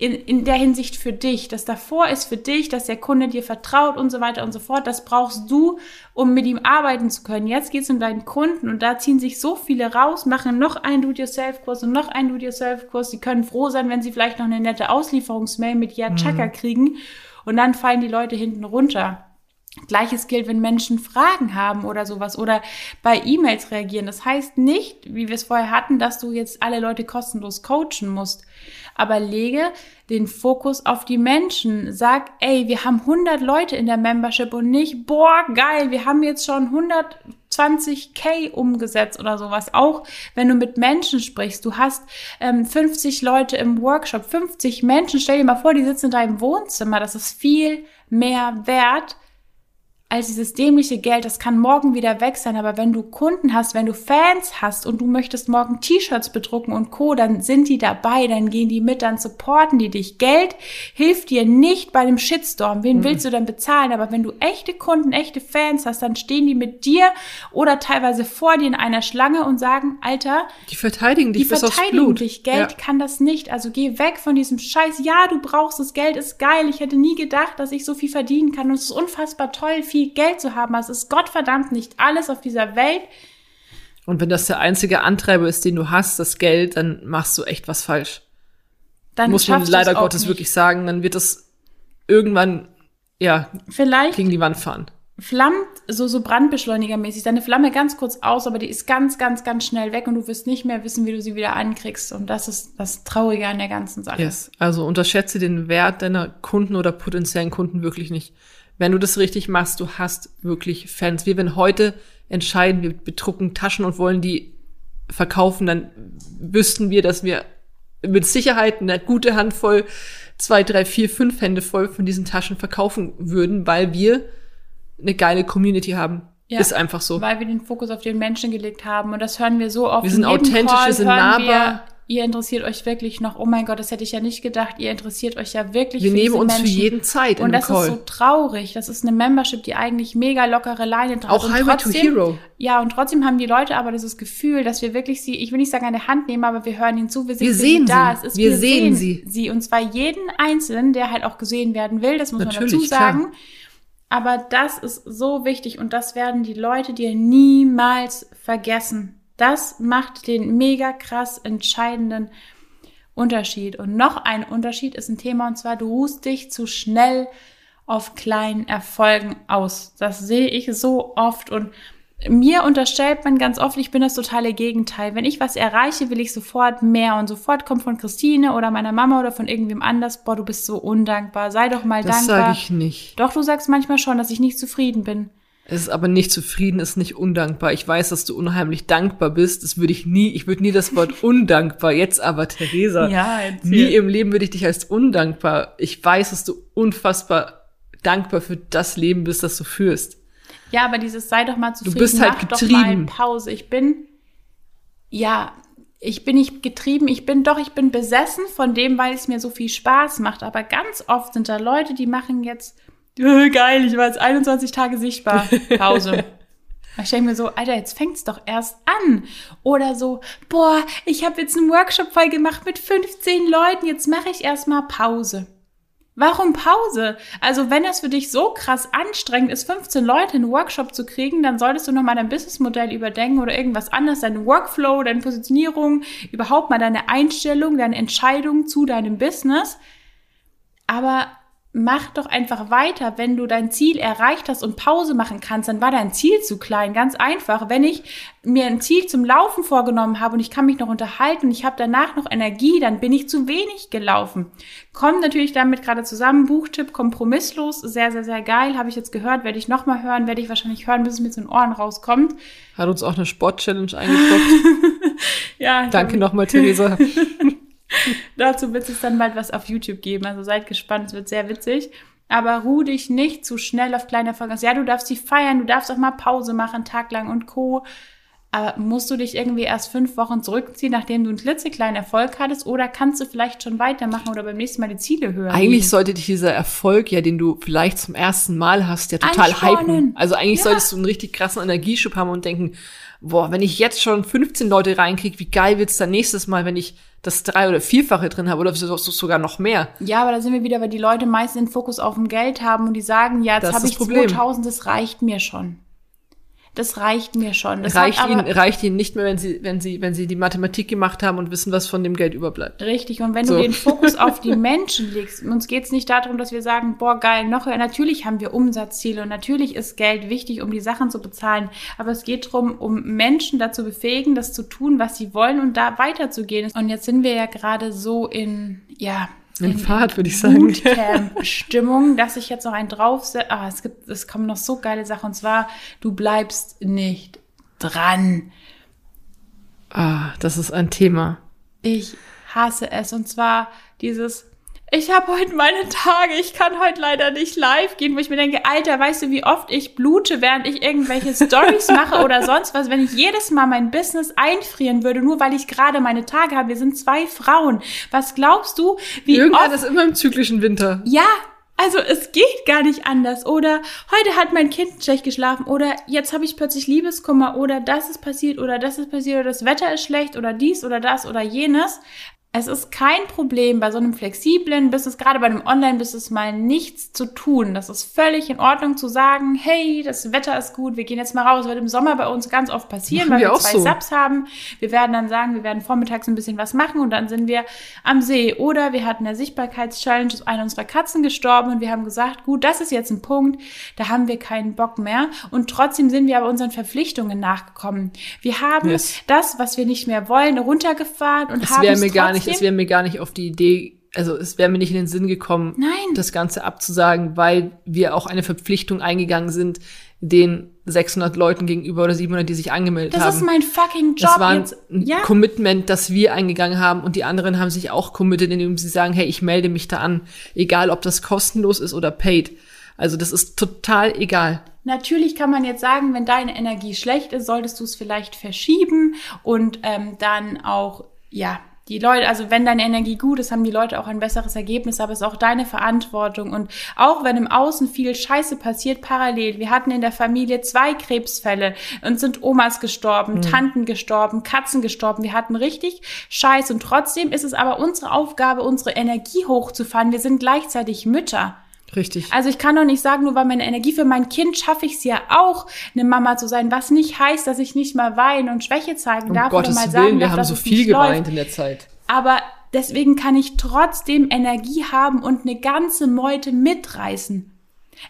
in, in der Hinsicht für dich. Das davor ist für dich, dass der Kunde dir vertraut und so weiter und so fort. Das brauchst du, um mit ihm arbeiten zu können. Jetzt geht es um deinen Kunden und da ziehen sich so viele raus, machen noch einen Do-it-yourself-Kurs und noch einen Do-it-yourself-Kurs. Sie können froh sein, wenn sie vielleicht noch eine nette Auslieferungsmail mit Ja Chaka kriegen und dann fallen die Leute hinten runter. Gleiches gilt, wenn Menschen Fragen haben oder sowas oder bei E-Mails reagieren. Das heißt nicht, wie wir es vorher hatten, dass du jetzt alle Leute kostenlos coachen musst. Aber lege den Fokus auf die Menschen. Sag, ey, wir haben 100 Leute in der Membership und nicht, boah, geil, wir haben jetzt schon 120k umgesetzt oder sowas. Auch wenn du mit Menschen sprichst, du hast ähm, 50 Leute im Workshop, 50 Menschen, stell dir mal vor, die sitzen in deinem Wohnzimmer. Das ist viel mehr wert, als dieses dämliche Geld, das kann morgen wieder weg sein, aber wenn du Kunden hast, wenn du Fans hast und du möchtest morgen T-Shirts bedrucken und Co., dann sind die dabei, dann gehen die mit, dann supporten die dich. Geld hilft dir nicht bei dem Shitstorm. Wen mhm. willst du denn bezahlen? Aber wenn du echte Kunden, echte Fans hast, dann stehen die mit dir oder teilweise vor dir in einer Schlange und sagen, Alter, die verteidigen dich die bis verteidigen aufs Blut. dich. Geld ja. kann das nicht. Also geh weg von diesem Scheiß. Ja, du brauchst das Geld, ist geil. Ich hätte nie gedacht, dass ich so viel verdienen kann und es ist unfassbar toll, viel viel Geld zu haben. Es ist Gottverdammt nicht alles auf dieser Welt. Und wenn das der einzige Antreiber ist, den du hast, das Geld, dann machst du echt was falsch. Dann muss man leider Gottes nicht. wirklich sagen, dann wird das irgendwann ja vielleicht gegen die Wand fahren. Flammt so so Brandbeschleunigermäßig deine Flamme ganz kurz aus, aber die ist ganz ganz ganz schnell weg und du wirst nicht mehr wissen, wie du sie wieder ankriegst und das ist das Traurige an der ganzen Sache. Yes. Also unterschätze den Wert deiner Kunden oder potenziellen Kunden wirklich nicht wenn du das richtig machst, du hast wirklich Fans. Wir, wenn heute entscheiden, wir bedrucken Taschen und wollen die verkaufen, dann wüssten wir, dass wir mit Sicherheit eine gute Handvoll, zwei, drei, vier, fünf Hände voll von diesen Taschen verkaufen würden, weil wir eine geile Community haben. Ja, ist einfach so. Weil wir den Fokus auf den Menschen gelegt haben. Und das hören wir so oft. Wir sind authentisch, wir sind nahbar ihr interessiert euch wirklich noch, oh mein Gott, das hätte ich ja nicht gedacht, ihr interessiert euch ja wirklich Wir für nehmen uns Menschen. für jeden Zeit Und das Call. ist so traurig. Das ist eine Membership, die eigentlich mega lockere Leine hat. Auch Highway to Hero. Ja, und trotzdem haben die Leute aber dieses Gefühl, dass wir wirklich sie, ich will nicht sagen an der Hand nehmen, aber wir hören ihnen zu, wir, wir sehen sie. Da. Ist, wir, wir, sehen, sie. sie. Und zwar jeden Einzelnen, der halt auch gesehen werden will, das muss Natürlich, man dazu sagen. Klar. Aber das ist so wichtig und das werden die Leute dir niemals vergessen. Das macht den mega krass entscheidenden Unterschied. Und noch ein Unterschied ist ein Thema, und zwar, du ruhst dich zu schnell auf kleinen Erfolgen aus. Das sehe ich so oft und mir unterstellt man ganz oft, ich bin das totale Gegenteil. Wenn ich was erreiche, will ich sofort mehr und sofort kommt von Christine oder meiner Mama oder von irgendwem anders, boah, du bist so undankbar, sei doch mal das dankbar. Das sage ich nicht. Doch, du sagst manchmal schon, dass ich nicht zufrieden bin. Es ist aber nicht zufrieden, ist nicht undankbar. Ich weiß, dass du unheimlich dankbar bist. Das würde ich nie, ich würde nie das Wort undankbar, jetzt aber Theresa. Ja, nie im Leben würde ich dich als undankbar. Ich weiß, dass du unfassbar dankbar für das Leben bist, das du führst. Ja, aber dieses sei doch mal zufrieden, du bist halt getrieben. Pause. Ich bin, ja, ich bin nicht getrieben, ich bin doch, ich bin besessen von dem, weil es mir so viel Spaß macht. Aber ganz oft sind da Leute, die machen jetzt geil, ich war jetzt 21 Tage sichtbar. Pause. Ich denke mir so, Alter, jetzt fängt's doch erst an. Oder so, boah, ich habe jetzt einen Workshop voll gemacht mit 15 Leuten, jetzt mache ich erstmal Pause. Warum Pause? Also, wenn das für dich so krass anstrengend ist, 15 Leute in einen Workshop zu kriegen, dann solltest du nochmal dein Businessmodell überdenken oder irgendwas anderes, deinen Workflow, deine Positionierung, überhaupt mal deine Einstellung, deine Entscheidung zu deinem Business. Aber mach doch einfach weiter. Wenn du dein Ziel erreicht hast und Pause machen kannst, dann war dein Ziel zu klein. Ganz einfach. Wenn ich mir ein Ziel zum Laufen vorgenommen habe und ich kann mich noch unterhalten und ich habe danach noch Energie, dann bin ich zu wenig gelaufen. Kommt natürlich damit gerade zusammen. Buchtipp kompromisslos. Sehr, sehr, sehr geil. Habe ich jetzt gehört. Werde ich nochmal hören. Werde ich wahrscheinlich hören, bis es mir zu den Ohren rauskommt. Hat uns auch eine Sport-Challenge eingebrockt. ja. Danke nochmal, Theresa. Dazu wird es dann bald was auf YouTube geben. Also seid gespannt, es wird sehr witzig. Aber ruh dich nicht zu schnell auf kleine Erfolge Ja, du darfst sie feiern, du darfst auch mal Pause machen, Tag lang und Co. Aber musst du dich irgendwie erst fünf Wochen zurückziehen, nachdem du einen klitzekleinen Erfolg hattest? Oder kannst du vielleicht schon weitermachen oder beim nächsten Mal die Ziele hören? Eigentlich sollte dich dieser Erfolg, ja, den du vielleicht zum ersten Mal hast, ja total Anspornen. hypen. Also eigentlich ja. solltest du einen richtig krassen Energieschub haben und denken, boah, wenn ich jetzt schon 15 Leute reinkriege, wie geil wird's dann nächstes Mal, wenn ich das drei- oder vierfache drin habe oder sogar noch mehr. Ja, aber da sind wir wieder, weil die Leute meist den Fokus auf dem Geld haben und die sagen, ja, jetzt habe ich Problem. 2000, das reicht mir schon. Das reicht mir schon. Das reicht, ihnen, reicht ihnen nicht mehr, wenn sie, wenn sie, wenn sie die Mathematik gemacht haben und wissen, was von dem Geld überbleibt. Richtig. Und wenn so. du den Fokus auf die Menschen legst, uns geht es nicht darum, dass wir sagen, boah, geil, noch, natürlich haben wir Umsatzziele und natürlich ist Geld wichtig, um die Sachen zu bezahlen. Aber es geht darum, um Menschen dazu befähigen, das zu tun, was sie wollen und da weiterzugehen. Und jetzt sind wir ja gerade so in, ja, in, Fahrt, würde ich sagen. Stimmung, dass ich jetzt noch einen draufsetze. Ah, es gibt, es kommen noch so geile Sachen. Und zwar, du bleibst nicht dran. Ah, das ist ein Thema. Ich hasse es. Und zwar dieses, ich habe heute meine Tage, ich kann heute leider nicht live gehen, wo ich mir denke, Alter, weißt du, wie oft ich blute, während ich irgendwelche Stories mache oder sonst was, wenn ich jedes Mal mein Business einfrieren würde, nur weil ich gerade meine Tage habe. Wir sind zwei Frauen. Was glaubst du, wie Irgendwann oft... ist immer im zyklischen Winter. Ja, also es geht gar nicht anders. Oder heute hat mein Kind schlecht geschlafen. Oder jetzt habe ich plötzlich Liebeskummer. Oder das ist passiert. Oder das ist passiert. Oder das Wetter ist schlecht. Oder dies oder das oder jenes. Es ist kein Problem, bei so einem flexiblen Business, gerade bei einem Online-Business, mal nichts zu tun. Das ist völlig in Ordnung zu sagen, hey, das Wetter ist gut, wir gehen jetzt mal raus. Das wird im Sommer bei uns ganz oft passieren, weil wir wir auch zwei so. Subs haben. Wir werden dann sagen, wir werden vormittags ein bisschen was machen und dann sind wir am See. Oder wir hatten eine Sichtbarkeitschallenge, ist eine unserer Katzen gestorben und wir haben gesagt, gut, das ist jetzt ein Punkt, da haben wir keinen Bock mehr. Und trotzdem sind wir aber unseren Verpflichtungen nachgekommen. Wir haben Yes. das, was wir nicht mehr wollen, runtergefahren und Es haben es mir gar nicht, es wäre mir gar nicht auf die Idee, also es wäre mir nicht in den Sinn gekommen, Nein. das Ganze abzusagen, weil wir auch eine Verpflichtung eingegangen sind, den 600 Leuten gegenüber oder 700, die sich angemeldet Das haben. ist mein fucking Job das war ein. Ja, Commitment, das wir eingegangen haben und die anderen haben sich auch committed, indem sie sagen, hey, ich melde mich da an, egal ob das kostenlos ist oder paid. Also das ist total egal. natürlich kann man jetzt sagen, wenn deine Energie schlecht ist, solltest du es vielleicht verschieben und ähm, dann auch, ja, die Leute, also wenn deine Energie gut ist, haben die Leute auch ein besseres Ergebnis, aber es ist auch deine Verantwortung. Und auch wenn im Außen viel Scheiße passiert, parallel. Wir hatten in der Familie zwei Krebsfälle und sind Omas gestorben, Tanten gestorben, Katzen gestorben. Wir hatten richtig Scheiß. Und trotzdem ist es aber unsere Aufgabe, unsere Energie hochzufahren. Wir sind gleichzeitig Mütter. Richtig. Also ich kann doch nicht sagen, nur weil meine Energie für mein Kind schaffe ich es ja auch, eine Mama zu sein, was nicht heißt, dass ich nicht mal weinen und Schwäche zeigen Um darf Gottes oder mal Willen, sagen wir darf, haben dass so viel geweint läuft. in der Zeit. Aber deswegen kann ich trotzdem Energie haben und eine ganze Meute mitreißen.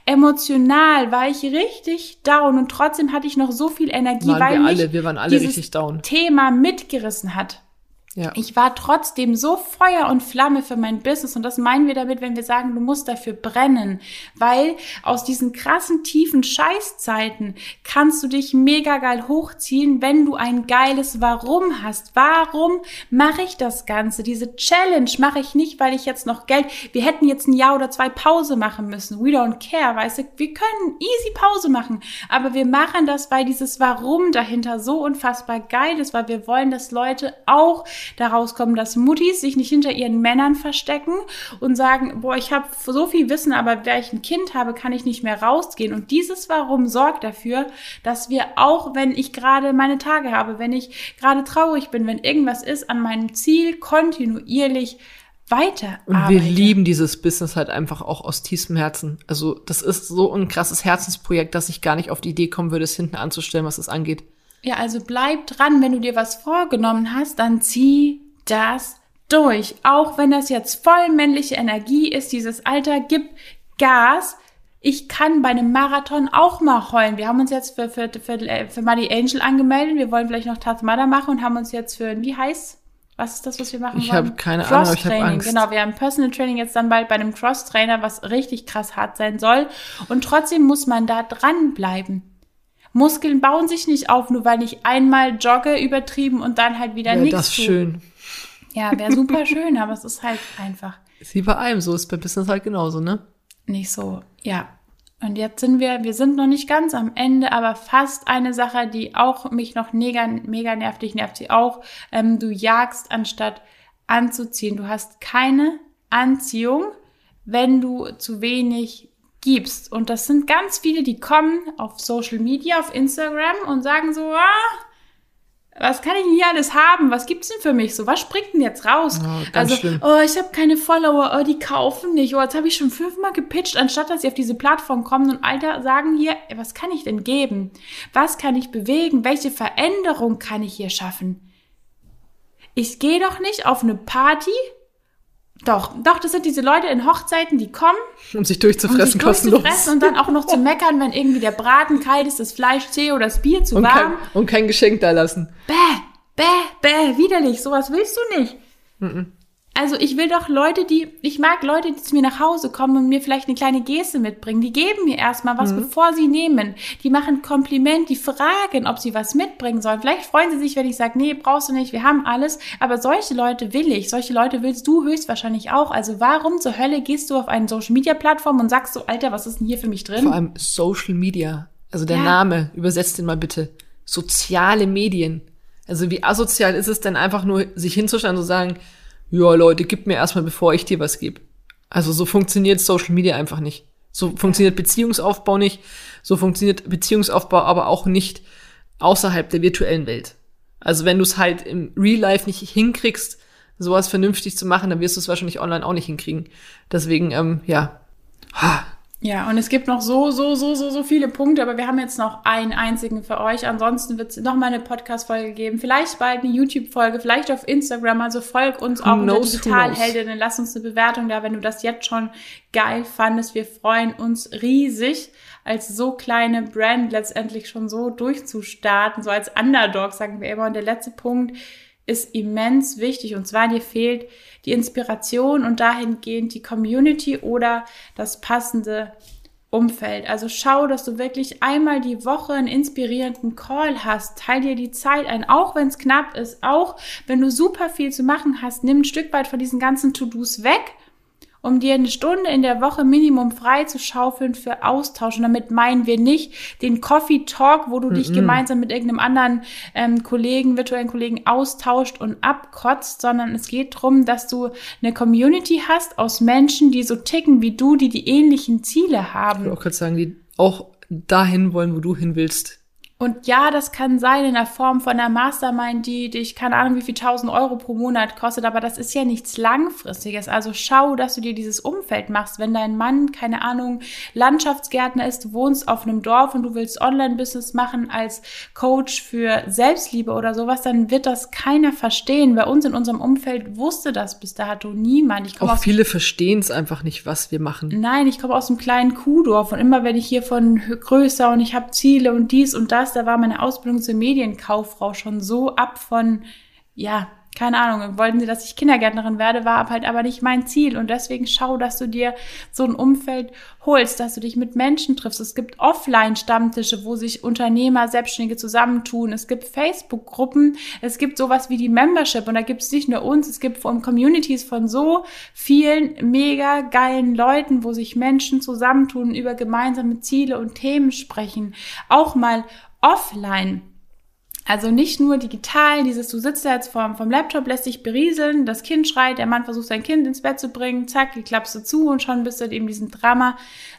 Emotional war ich richtig down und trotzdem hatte ich noch so viel Energie, Waren weil wir alle, wir waren alle dieses richtig down. Thema mitgerissen hat. Ja. Ich war trotzdem so Feuer und Flamme für mein Business und das meinen wir damit, wenn wir sagen, du musst dafür brennen, weil aus diesen krassen tiefen Scheißzeiten kannst du dich mega geil hochziehen, wenn du ein geiles Warum hast. Warum mache ich das Ganze? Diese Challenge mache ich nicht, weil ich jetzt noch Geld, wir hätten jetzt ein Jahr oder zwei Pause machen müssen. We don't care, weißt du, wir können easy Pause machen, aber wir machen das, weil dieses Warum dahinter so unfassbar geil ist, weil wir wollen, dass Leute auch daraus kommen, dass Muttis sich nicht hinter ihren Männern verstecken und sagen, boah, ich habe so viel Wissen, aber wer ich ein Kind habe, kann ich nicht mehr rausgehen. Und dieses Warum sorgt dafür, dass wir auch, wenn ich gerade meine Tage habe, wenn ich gerade traurig bin, wenn irgendwas ist, an meinem Ziel kontinuierlich weiter Und wir lieben dieses Business halt einfach auch aus tiefstem Herzen. Also das ist so ein krasses Herzensprojekt, dass ich gar nicht auf die Idee kommen würde, es hinten anzustellen, was das angeht. Ja, also bleib dran, wenn du dir was vorgenommen hast, dann zieh das durch. Auch wenn das jetzt voll männliche Energie ist, dieses Alter, gib Gas. Ich kann bei einem Marathon auch mal heulen. Wir haben uns jetzt für, für, für, für Muddy Angel angemeldet. Wir wollen vielleicht noch Tatmada machen und haben uns jetzt für, wie heißt was ist das, was wir machen Ich wollen? habe keine Ahnung, aber ich habe Cross-Training, Angst. genau. Wir haben Personal Training jetzt dann bald bei einem Cross-Trainer, was richtig krass hart sein soll. Und trotzdem muss man da dranbleiben. Muskeln bauen sich nicht auf, nur weil ich einmal jogge übertrieben und dann halt wieder Ja, nichts das ist schön. Ja, wäre super schön, aber es ist halt einfach Ist wie bei allem so, ist bei Business halt genauso, ne? nicht so. Ja. Und jetzt sind wir, wir sind noch nicht ganz am Ende, aber fast eine Sache, die auch mich noch mega, mega nervt, dich nervt sie auch. Ähm, du jagst anstatt anzuziehen. Du hast keine Anziehung, wenn du zu wenig gibst. Und das sind ganz viele, die kommen auf Social Media, auf Instagram und sagen so, ah, was kann ich denn hier alles haben? Was gibt's denn für mich? So, was springt denn jetzt raus? Oh, also, schlimm. oh, ich habe keine Follower, oh, die kaufen nicht. Oh, jetzt habe ich schon fünfmal gepitcht, anstatt dass sie auf diese Plattform kommen und Alter sagen hier, was kann ich denn geben? Was kann ich bewegen? Welche Veränderung kann ich hier schaffen? Ich gehe doch nicht auf eine Party. Doch, doch, das sind diese Leute in Hochzeiten, die kommen Um sich um durchzufressen, sich kostenlos. durchzufressen und dann auch noch zu meckern, wenn irgendwie der Braten kalt ist, das Fleisch zäh oder das Bier zu Und warm. kein, und kein Geschenk da lassen. Bäh, bäh, bäh, widerlich, sowas willst du nicht. Also ich will doch Leute, die, ich mag Leute, die zu mir nach Hause kommen und mir vielleicht eine kleine Geste mitbringen. Die geben mir erstmal was, mhm. bevor sie nehmen. Die machen Kompliment, die fragen, ob sie was mitbringen sollen. Vielleicht freuen sie sich, wenn ich sage, nee, brauchst du nicht, wir haben alles. Aber solche Leute will ich. Solche Leute willst du höchstwahrscheinlich auch. Also warum zur Hölle gehst du auf eine Social Media Plattform und sagst so, Alter, was ist denn hier für mich drin? Vor allem Social Media. Also der ja. Name, übersetzt den mal bitte. Soziale Medien. Also wie asozial ist es denn einfach nur, sich hinzustellen und zu sagen, ja Leute, gib mir erstmal, bevor ich dir was gebe. Also so funktioniert Social Media einfach nicht. So funktioniert Beziehungsaufbau nicht. So funktioniert Beziehungsaufbau aber auch nicht außerhalb der virtuellen Welt. Also wenn du es halt im Real Life nicht hinkriegst, sowas vernünftig zu machen, dann wirst du es wahrscheinlich online auch nicht hinkriegen. Deswegen, ähm, ja. Ja, und es gibt noch so, so, so, so, so viele Punkte, aber wir haben jetzt noch einen einzigen für euch. Ansonsten wird es noch mal eine Podcast-Folge geben, vielleicht bald eine YouTube-Folge, vielleicht auf Instagram. Also folg uns auch unter Digitalheldinnen, lass uns eine Bewertung da, wenn du das jetzt schon geil fandest. Wir freuen uns riesig, als so kleine Brand letztendlich schon so durchzustarten, so als Underdog, sagen wir immer. Und der letzte Punkt, ist immens wichtig. Und zwar dir fehlt die Inspiration und dahingehend die Community oder das passende Umfeld. Also schau, dass du wirklich einmal die Woche einen inspirierenden Call hast. Teil dir die Zeit ein, auch wenn es knapp ist, auch wenn du super viel zu machen hast. Nimm ein Stück weit von diesen ganzen To-Dos weg um dir eine Stunde in der Woche Minimum frei zu schaufeln für Austausch. Und damit meinen wir nicht den Coffee Talk, wo du mm -mm. dich gemeinsam mit irgendeinem anderen ähm, Kollegen, virtuellen Kollegen austauscht und abkotzt, sondern es geht darum, dass du eine Community hast aus Menschen, die so ticken wie du, die die ähnlichen Ziele haben. Ich würde auch gerade sagen, die auch dahin wollen, wo du hin willst. Und ja, das kann sein in der Form von einer Mastermind, die dich, keine Ahnung, wie viel tausend Euro pro Monat kostet, aber das ist ja nichts Langfristiges. Also schau, dass du dir dieses Umfeld machst. Wenn dein Mann, keine Ahnung, Landschaftsgärtner ist, du wohnst auf einem Dorf und du willst Online-Business machen als Coach für Selbstliebe oder sowas, dann wird das keiner verstehen. Bei uns in unserem Umfeld wusste das bis dato niemand. Ich Auch viele verstehen es einfach nicht, was wir machen. Nein, ich komme aus einem kleinen Kuhdorf und immer wenn ich hier von größer und ich habe Ziele und dies und das, da war meine Ausbildung zur Medienkauffrau schon so ab von, ja, keine Ahnung, wollten sie, dass ich Kindergärtnerin werde, war halt aber nicht mein Ziel. Und deswegen schau, dass du dir so ein Umfeld holst, dass du dich mit Menschen triffst. Es gibt Offline-Stammtische, wo sich Unternehmer, Selbstständige zusammentun. Es gibt Facebook-Gruppen. Es gibt sowas wie die Membership. Und da gibt es nicht nur uns, es gibt von Communities von so vielen mega geilen Leuten, wo sich Menschen zusammentun, über gemeinsame Ziele und Themen sprechen. Auch mal offline. Also nicht nur digital, dieses, du sitzt da jetzt vom, vom Laptop, lässt dich berieseln, das Kind schreit, der Mann versucht sein Kind ins Bett zu bringen, zack, die klappst du zu und schon bist du eben diesen Drama,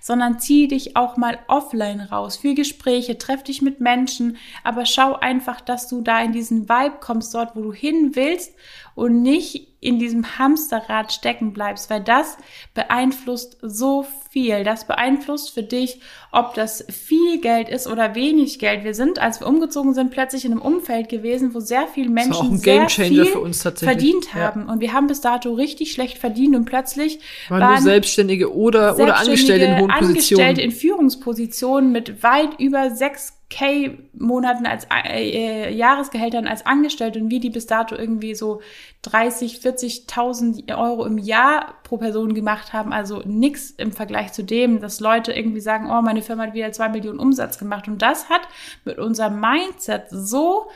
sondern zieh dich auch mal offline raus, für Gespräche, treff dich mit Menschen, aber schau einfach, dass du da in diesen Vibe kommst, dort, wo du hin willst und nicht in diesem Hamsterrad stecken bleibst, weil das beeinflusst so viel. Das beeinflusst für dich, ob das viel Geld ist oder wenig Geld. Wir sind, als wir umgezogen sind, plötzlich in einem Umfeld gewesen, wo sehr viele Menschen sehr viel verdient haben. Ja. Und wir haben bis dato richtig schlecht verdient und plötzlich waren, waren nur Selbstständige oder, Selbstständige oder Angestellte in hohen. Angestellte in Führungspositionen mit weit über sechs K-Monaten als äh, Jahresgehältern als Angestellte und wir, die bis dato irgendwie so 30, 40.000 Euro im Jahr pro Person gemacht haben, also nix im Vergleich zu dem, dass Leute irgendwie sagen, oh, meine Firma hat wieder zwei Millionen Umsatz gemacht und das hat mit unserem Mindset so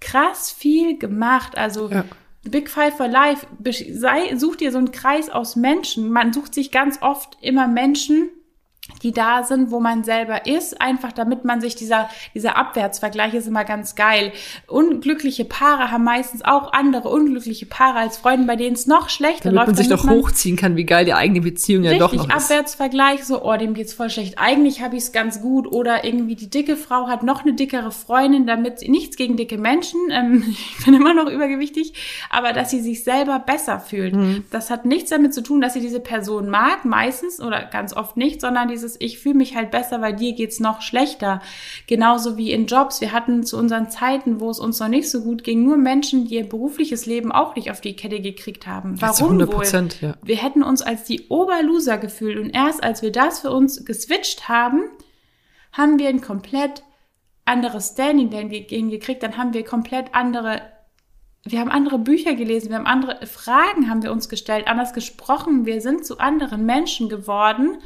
krass viel gemacht, also ja. Big Five for Life, sei, such dir so einen Kreis aus Menschen. Man sucht sich ganz oft immer Menschen, die da sind, wo man selber ist, einfach damit man sich dieser, dieser Abwärtsvergleich ist immer ganz geil. Unglückliche Paare haben meistens auch andere unglückliche Paare als Freunde, bei denen es noch schlechter damit läuft. Man sich doch man hochziehen kann, wie geil die eigene Beziehung ja doch noch ist. Abwärtsvergleich, so, oh, dem geht's voll schlecht. Eigentlich habe ich es ganz gut. Oder irgendwie die dicke Frau hat noch eine dickere Freundin, damit nichts gegen dicke Menschen, ähm, ich bin immer noch übergewichtig, aber dass sie sich selber besser fühlt. Mhm. Das hat nichts damit zu tun, dass sie diese Person mag, meistens oder ganz oft nicht, sondern dieses dieses Ich fühle mich halt besser, weil dir geht's noch schlechter. Genauso wie in Jobs. Wir hatten zu unseren Zeiten, wo es uns noch nicht so gut ging, nur Menschen, die ihr berufliches Leben auch nicht auf die Kette gekriegt haben. Warum 100 wohl? Ja. Wir hätten uns als die Oberloser gefühlt und erst als wir das für uns geswitcht haben, haben wir ein komplett anderes Standing gekriegt, dann haben wir komplett andere wir haben andere Bücher gelesen, wir haben andere Fragen haben wir uns gestellt, anders gesprochen, wir sind zu anderen Menschen geworden.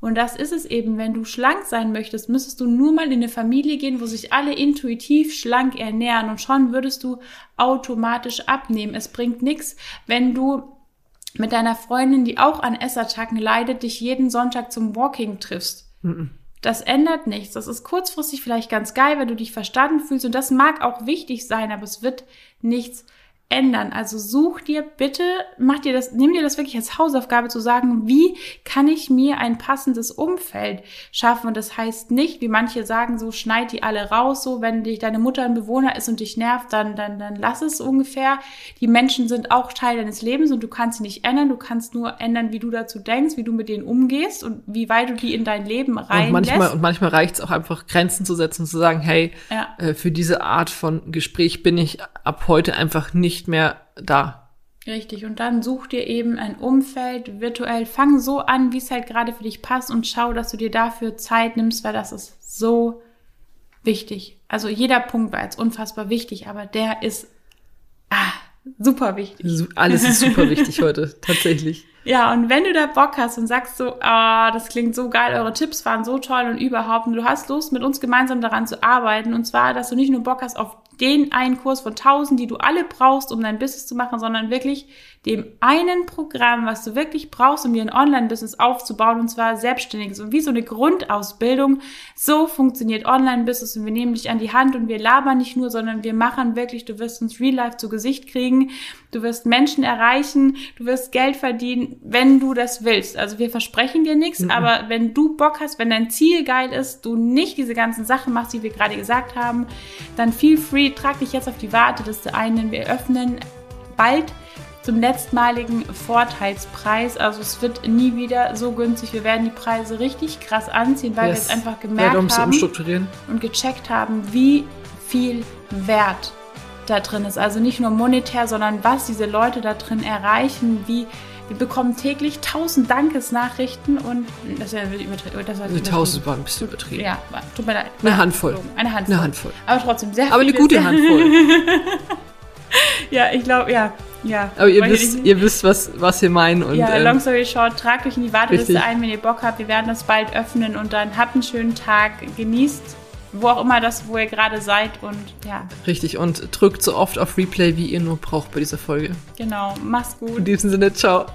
Und das ist es eben, wenn du schlank sein möchtest, müsstest du nur mal in eine Familie gehen, wo sich alle intuitiv schlank ernähren und schon würdest du automatisch abnehmen. Es bringt nichts, wenn du mit deiner Freundin, die auch an Essattacken leidet, dich jeden Sonntag zum Walking triffst. Mhm. Das ändert nichts. Das ist kurzfristig vielleicht ganz geil, wenn du dich verstanden fühlst. Und das mag auch wichtig sein, aber es wird nichts ändern. Also such dir bitte, mach dir das, nimm dir das wirklich als Hausaufgabe zu sagen, wie kann ich mir ein passendes Umfeld schaffen? Und das heißt nicht, wie manche sagen, so schneid die alle raus, so wenn dich deine Mutter ein Bewohner ist und dich nervt, dann, dann, dann lass es ungefähr. Die Menschen sind auch Teil deines Lebens und du kannst sie nicht ändern. Du kannst nur ändern, wie du dazu denkst, wie du mit denen umgehst und wie weit du die in dein Leben rein und manchmal Und manchmal reicht es auch einfach, Grenzen zu setzen und zu sagen, hey, ja. äh, für diese Art von Gespräch bin ich ab heute einfach nicht nicht mehr da. Richtig, und dann such dir eben ein Umfeld virtuell. Fang so an, wie es halt gerade für dich passt und schau, dass du dir dafür Zeit nimmst, weil das ist so wichtig. Also jeder Punkt war jetzt unfassbar wichtig, aber der ist ah, super wichtig. Alles ist super wichtig heute, tatsächlich. Ja, und wenn du da Bock hast und sagst so, ah, das klingt so geil, eure Tipps waren so toll und überhaupt, und du hast Lust, mit uns gemeinsam daran zu arbeiten, und zwar, dass du nicht nur Bock hast auf den einen Kurs von tausend, die du alle brauchst, um dein Business zu machen, sondern wirklich dem einen Programm, was du wirklich brauchst, um dir ein Online-Business aufzubauen, und zwar selbstständiges und wie so eine Grundausbildung. So funktioniert Online-Business und wir nehmen dich an die Hand und wir labern nicht nur, sondern wir machen wirklich, du wirst uns Real Life zu Gesicht kriegen, du wirst Menschen erreichen, du wirst Geld verdienen, wenn du das willst. Also wir versprechen dir nichts, mhm. aber wenn du Bock hast, wenn dein Ziel geil ist, du nicht diese ganzen Sachen machst, die wir gerade gesagt haben, dann feel free, trag dich jetzt auf die Warteliste ein, denn wir öffnen bald zum letztmaligen Vorteilspreis. Also es wird nie wieder so günstig. Wir werden die Preise richtig krass anziehen, weil yes. wir jetzt einfach gemerkt haben und gecheckt haben, wie viel Wert da drin ist. Also nicht nur monetär, sondern was diese Leute da drin erreichen, wie wir bekommen täglich tausend Dankesnachrichten und das ja übertrieben. Das also tausend war ein bisschen übertrieben. Ja, tut mir leid. Eine Handvoll. Eine Handvoll. Eine Handvoll. Aber trotzdem sehr Aber viele, eine gute Handvoll. ja, ich glaube, ja. Ja, aber ihr wisst, ihr wisst, was, was wir meinen. Und, ja, ähm, long story short, tragt euch in die Warteliste richtig. ein, wenn ihr Bock habt. Wir werden das bald öffnen und dann habt einen schönen Tag. Genießt, wo auch immer das, wo ihr gerade seid und ja. Richtig, und drückt so oft auf Replay, wie ihr nur braucht bei dieser Folge. Genau, mach's gut. In diesem Sinne, ciao.